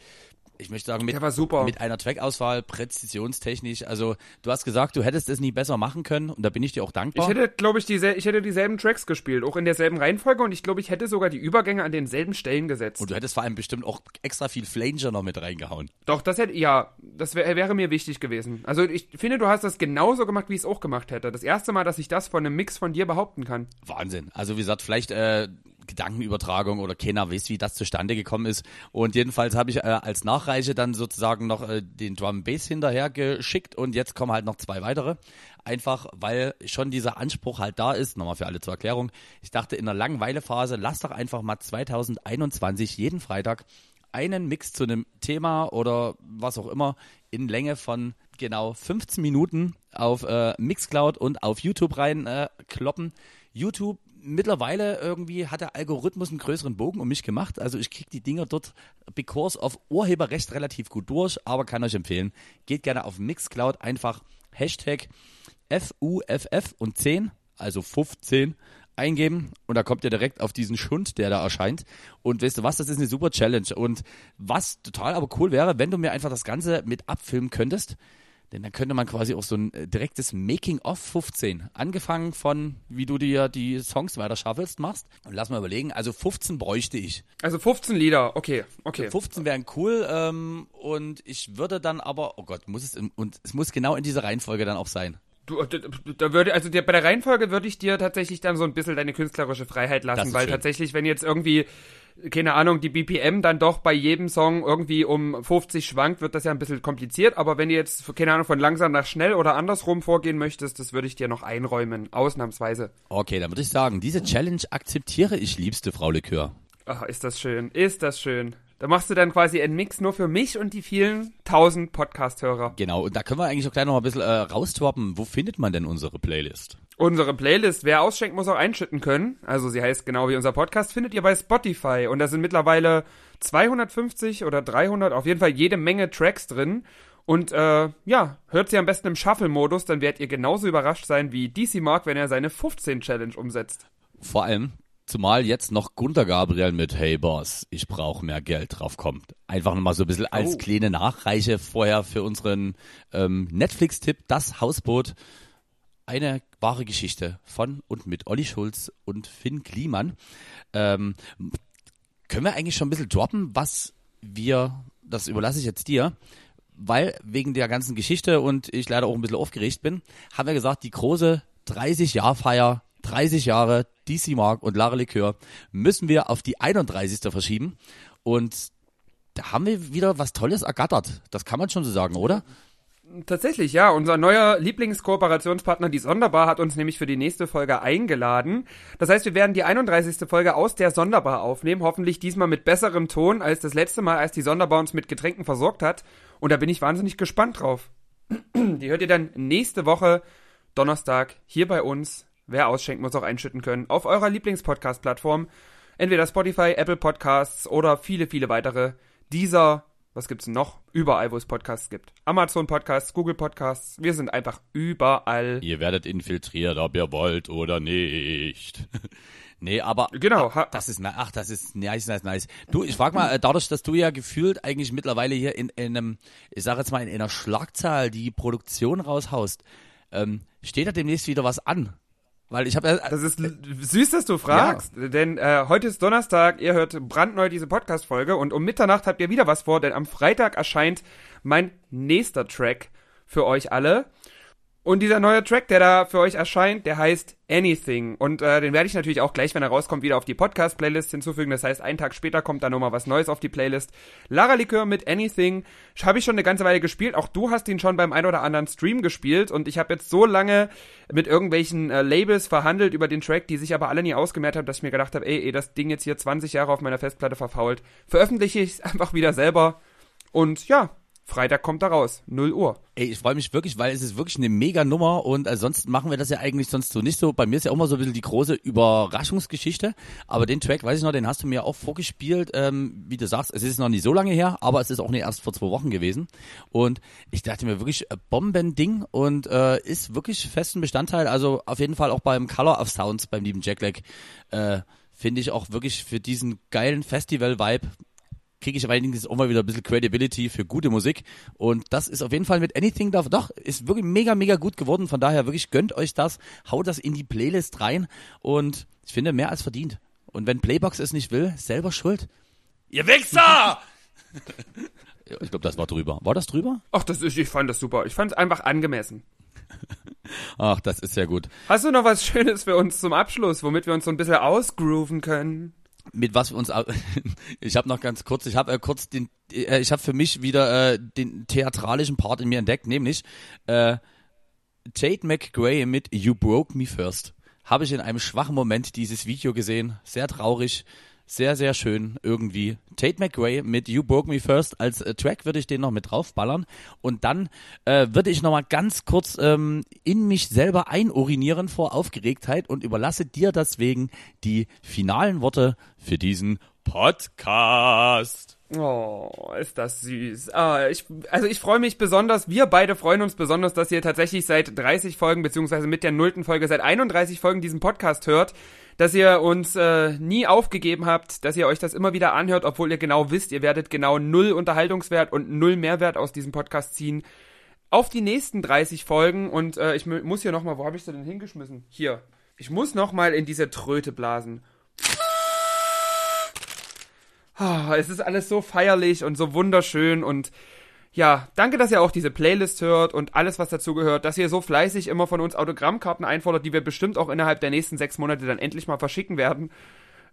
ich möchte sagen, mit, Der war super. mit einer Trackauswahl, präzisionstechnisch. Also, du hast gesagt, du hättest es nie besser machen können und da bin ich dir auch dankbar. Ich hätte, glaube ich, diesel ich hätte dieselben Tracks gespielt, auch in derselben Reihenfolge und ich glaube, ich hätte sogar die Übergänge an denselben Stellen gesetzt. Und du hättest vor allem bestimmt auch extra viel Flanger noch mit reingehauen. Doch, das hätte, ja, das wär, wäre mir wichtig gewesen. Also ich finde, du hast das genauso gemacht, wie ich es auch gemacht hätte. Das erste Mal, dass ich das von einem Mix von dir behaupten kann. Wahnsinn. Also wie gesagt, vielleicht äh, Gedankenübertragung oder keiner weiß, wie das zustande gekommen ist. Und jedenfalls habe ich äh, als Nachreiche dann sozusagen noch äh, den Drum Bass hinterher geschickt und jetzt kommen halt noch zwei weitere. Einfach, weil schon dieser Anspruch halt da ist. Nochmal für alle zur Erklärung. Ich dachte in der Langweilephase, lass doch einfach mal 2021 jeden Freitag einen Mix zu einem Thema oder was auch immer in Länge von genau 15 Minuten auf äh, Mixcloud und auf YouTube rein äh, kloppen. YouTube mittlerweile irgendwie hat der Algorithmus einen größeren Bogen um mich gemacht. Also ich kriege die Dinger dort because of Urheberrecht relativ gut durch, aber kann euch empfehlen, geht gerne auf Mixcloud, einfach Hashtag FUFF und 10, also 15 eingeben und da kommt ihr direkt auf diesen Schund, der da erscheint. Und weißt du was, das ist eine super Challenge. Und was total aber cool wäre, wenn du mir einfach das Ganze mit abfilmen könntest, Denn dann könnte man quasi auch so ein äh, direktes Making-of 15, angefangen von, wie du dir die Songs weiter schaffelst, machst. Und lass mal überlegen, also 15 bräuchte ich. Also 15 Lieder, okay, okay. 15 wären cool ähm, und ich würde dann aber, oh Gott, muss es, in, und es muss genau in dieser Reihenfolge dann auch sein. Du, da, da würde, also der, bei der Reihenfolge würde ich dir tatsächlich dann so ein bisschen deine künstlerische Freiheit lassen, weil schön. tatsächlich, wenn jetzt irgendwie, keine Ahnung, die BPM dann doch bei jedem Song irgendwie um 50 schwankt, wird das ja ein bisschen kompliziert, aber wenn du jetzt, keine Ahnung, von langsam nach schnell oder andersrum vorgehen möchtest, das würde ich dir noch einräumen, ausnahmsweise. Okay, dann würde ich sagen, diese Challenge akzeptiere ich, liebste Frau Likör. Ach, ist das schön, ist das schön. Da machst du dann quasi einen Mix nur für mich und die vielen tausend Podcast-Hörer. Genau, und da können wir eigentlich auch gleich noch ein bisschen äh, raustroppen. Wo findet man denn unsere Playlist? Unsere Playlist, wer ausschenkt, muss auch einschütten können. Also sie heißt genau wie unser Podcast, findet ihr bei Spotify. Und da sind mittlerweile 250 oder 300, auf jeden Fall jede Menge Tracks drin. Und äh, ja, hört sie am besten im Shuffle-Modus, dann werdet ihr genauso überrascht sein wie DC Mark, wenn er seine 15-Challenge umsetzt. Vor allem, zumal jetzt noch Gunter Gabriel mit Hey Boss, ich brauche mehr Geld drauf kommt. Einfach nochmal so ein bisschen als Oh. kleine Nachreiche vorher für unseren ähm, Netflix-Tipp, das Hausboot. Eine wahre Geschichte von und mit Olli Schulz und Finn Kliemann. Ähm, können wir eigentlich schon ein bisschen droppen, was wir, das überlasse ich jetzt dir, weil wegen der ganzen Geschichte und ich leider auch ein bisschen aufgeregt bin, haben wir gesagt, die große 30-Jahr-Feier, 30 Jahre DC Mark und Lara Likör müssen wir auf die 31. verschieben und da haben wir wieder was Tolles ergattert. Das kann man schon so sagen, oder? Tatsächlich, ja. Unser neuer Lieblingskooperationspartner, die Sonderbar, hat uns nämlich für die nächste Folge eingeladen. Das heißt, wir werden die 31. Folge aus der Sonderbar aufnehmen. Hoffentlich diesmal mit besserem Ton als das letzte Mal, als die Sonderbar uns mit Getränken versorgt hat. Und da bin ich wahnsinnig gespannt drauf. Die hört ihr dann nächste Woche, Donnerstag, hier bei uns. Wer ausschenkt, muss auch einschütten können. Auf eurer Lieblingspodcast-Plattform. Entweder Spotify, Apple Podcasts oder viele, viele weitere. Dieser was gibt's noch? Überall, wo es Podcasts gibt. Amazon Podcasts, Google Podcasts. Wir sind einfach überall. Ihr werdet infiltriert, ob ihr wollt oder nicht. nee, aber Genau. Ha Das ist, ach, das ist nice, nice, nice. Du, ich frag mal, äh, dadurch, dass du ja gefühlt eigentlich mittlerweile hier in, in einem, ich sag jetzt mal, in einer Schlagzahl die Produktion raushaust, ähm, steht da demnächst wieder was an? Weil ich habe das ist l- süß, dass du fragst, denn äh, heute ist Donnerstag, ihr hört brandneu diese Podcast-Folge und um Mitternacht habt ihr wieder was vor, denn am Freitag erscheint mein nächster Track für euch alle. Und dieser neue Track, der da für euch erscheint, der heißt Anything. Und äh, den werde ich natürlich auch gleich, wenn er rauskommt, wieder auf die Podcast-Playlist hinzufügen. Das heißt, einen Tag später kommt da nochmal was Neues auf die Playlist. Lara Likör mit Anything. Habe ich schon eine ganze Weile gespielt. Auch du hast ihn schon beim ein oder anderen Stream gespielt. Und ich habe jetzt so lange mit irgendwelchen äh, Labels verhandelt über den Track, die sich aber alle nie ausgemerzt haben, dass ich mir gedacht habe, ey, ey, das Ding jetzt hier 20 Jahre auf meiner Festplatte verfault. Veröffentliche ich es einfach wieder selber. Und ja, Freitag kommt da raus. 0 Uhr. Ey, ich freue mich wirklich, weil es ist wirklich eine mega Nummer und ansonsten machen wir das ja eigentlich sonst so nicht so. Bei mir ist ja auch mal so ein bisschen die große Überraschungsgeschichte, aber den Track, weiß ich noch, den hast du mir auch vorgespielt, ähm, wie du sagst, es ist noch nicht so lange her, aber es ist auch nicht erst vor zwei Wochen gewesen und ich dachte mir wirklich, äh, Bombending und äh, ist wirklich festen Bestandteil, also auf jeden Fall auch beim Color of Sounds, beim lieben Jack Black, äh, finde ich auch wirklich für diesen geilen Festival-Vibe kriege ich allerdings auch mal wieder ein bisschen Credibility für gute Musik. Und das ist auf jeden Fall mit Anything da, doch, ist wirklich mega, mega gut geworden. Von daher wirklich gönnt euch das, haut das in die Playlist rein und ich finde mehr als verdient. Und wenn Playbox es nicht will, selber schuld. Ihr Wichser! Ich glaube, das war drüber. War das drüber? Ach, das ist, ich fand das super. Ich fand es einfach angemessen. Ach, das ist ja gut. Hast du noch was Schönes für uns zum Abschluss, womit wir uns so ein bisschen ausgrooven können? Mit was wir uns ich habe noch ganz kurz ich habe äh, kurz den äh, ich habe für mich wieder äh, den theatralischen Part in mir entdeckt nämlich äh, Tate McGray mit You Broke Me First. Habe ich in einem schwachen Moment dieses Video gesehen. Sehr traurig sehr sehr schön irgendwie. Tate McGray mit You Broke Me First als äh, Track würde ich den noch mit draufballern. Und dann äh, würde ich noch mal ganz kurz ähm, in mich selber einurinieren vor Aufgeregtheit und überlasse dir deswegen die finalen Worte für diesen Podcast. Oh, ist das süß. Ah, ich, also ich freue mich besonders, wir beide freuen uns besonders, dass ihr tatsächlich seit 30 Folgen, beziehungsweise mit der nullten Folge seit 31 Folgen diesen Podcast hört, dass ihr uns äh, nie aufgegeben habt, dass ihr euch das immer wieder anhört, obwohl ihr genau wisst, ihr werdet genau null Unterhaltungswert und null Mehrwert aus diesem Podcast ziehen. auf die nächsten 30 Folgen und äh, ich mu- muss hier nochmal, wo habe ich sie denn hingeschmissen? Hier. Ich muss nochmal in diese Tröte blasen. Ah, es ist alles so feierlich und so wunderschön und ja, danke, dass ihr auch diese Playlist hört und alles, was dazu gehört, dass ihr so fleißig immer von uns Autogrammkarten einfordert, die wir bestimmt auch innerhalb der nächsten sechs Monate dann endlich mal verschicken werden.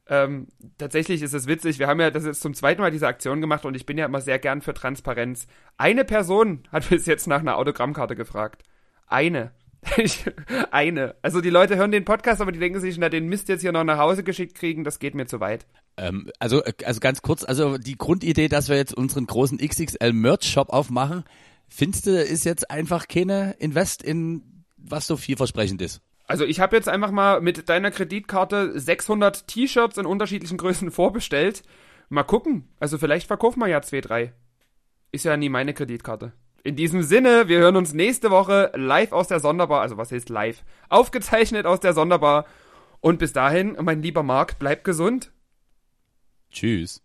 Ähm, tatsächlich ist es witzig, wir haben ja das jetzt zum zweiten Mal diese Aktion gemacht und ich bin ja immer sehr gern für Transparenz. Eine Person hat bis jetzt nach einer Autogrammkarte gefragt. Eine. Ich- Eine. Also die Leute hören den Podcast, aber die denken sich, na, den Mist jetzt hier noch nach Hause geschickt kriegen, das geht mir zu weit. Ähm, also, äh, also ganz kurz, also die Grundidee, dass wir jetzt unseren großen XXL Merch Shop aufmachen, findest du, ist jetzt einfach keine Invest in was so vielversprechend ist. Also ich habe jetzt einfach mal mit deiner Kreditkarte 600 T-Shirts in unterschiedlichen Größen vorbestellt. Mal gucken. Also vielleicht verkaufen wir ja zwei, drei. Ist ja nie meine Kreditkarte. In diesem Sinne, wir hören uns nächste Woche live aus der Sonderbar. Also was heißt live? Aufgezeichnet aus der Sonderbar. Und bis dahin, mein lieber Marc, bleib gesund. choose.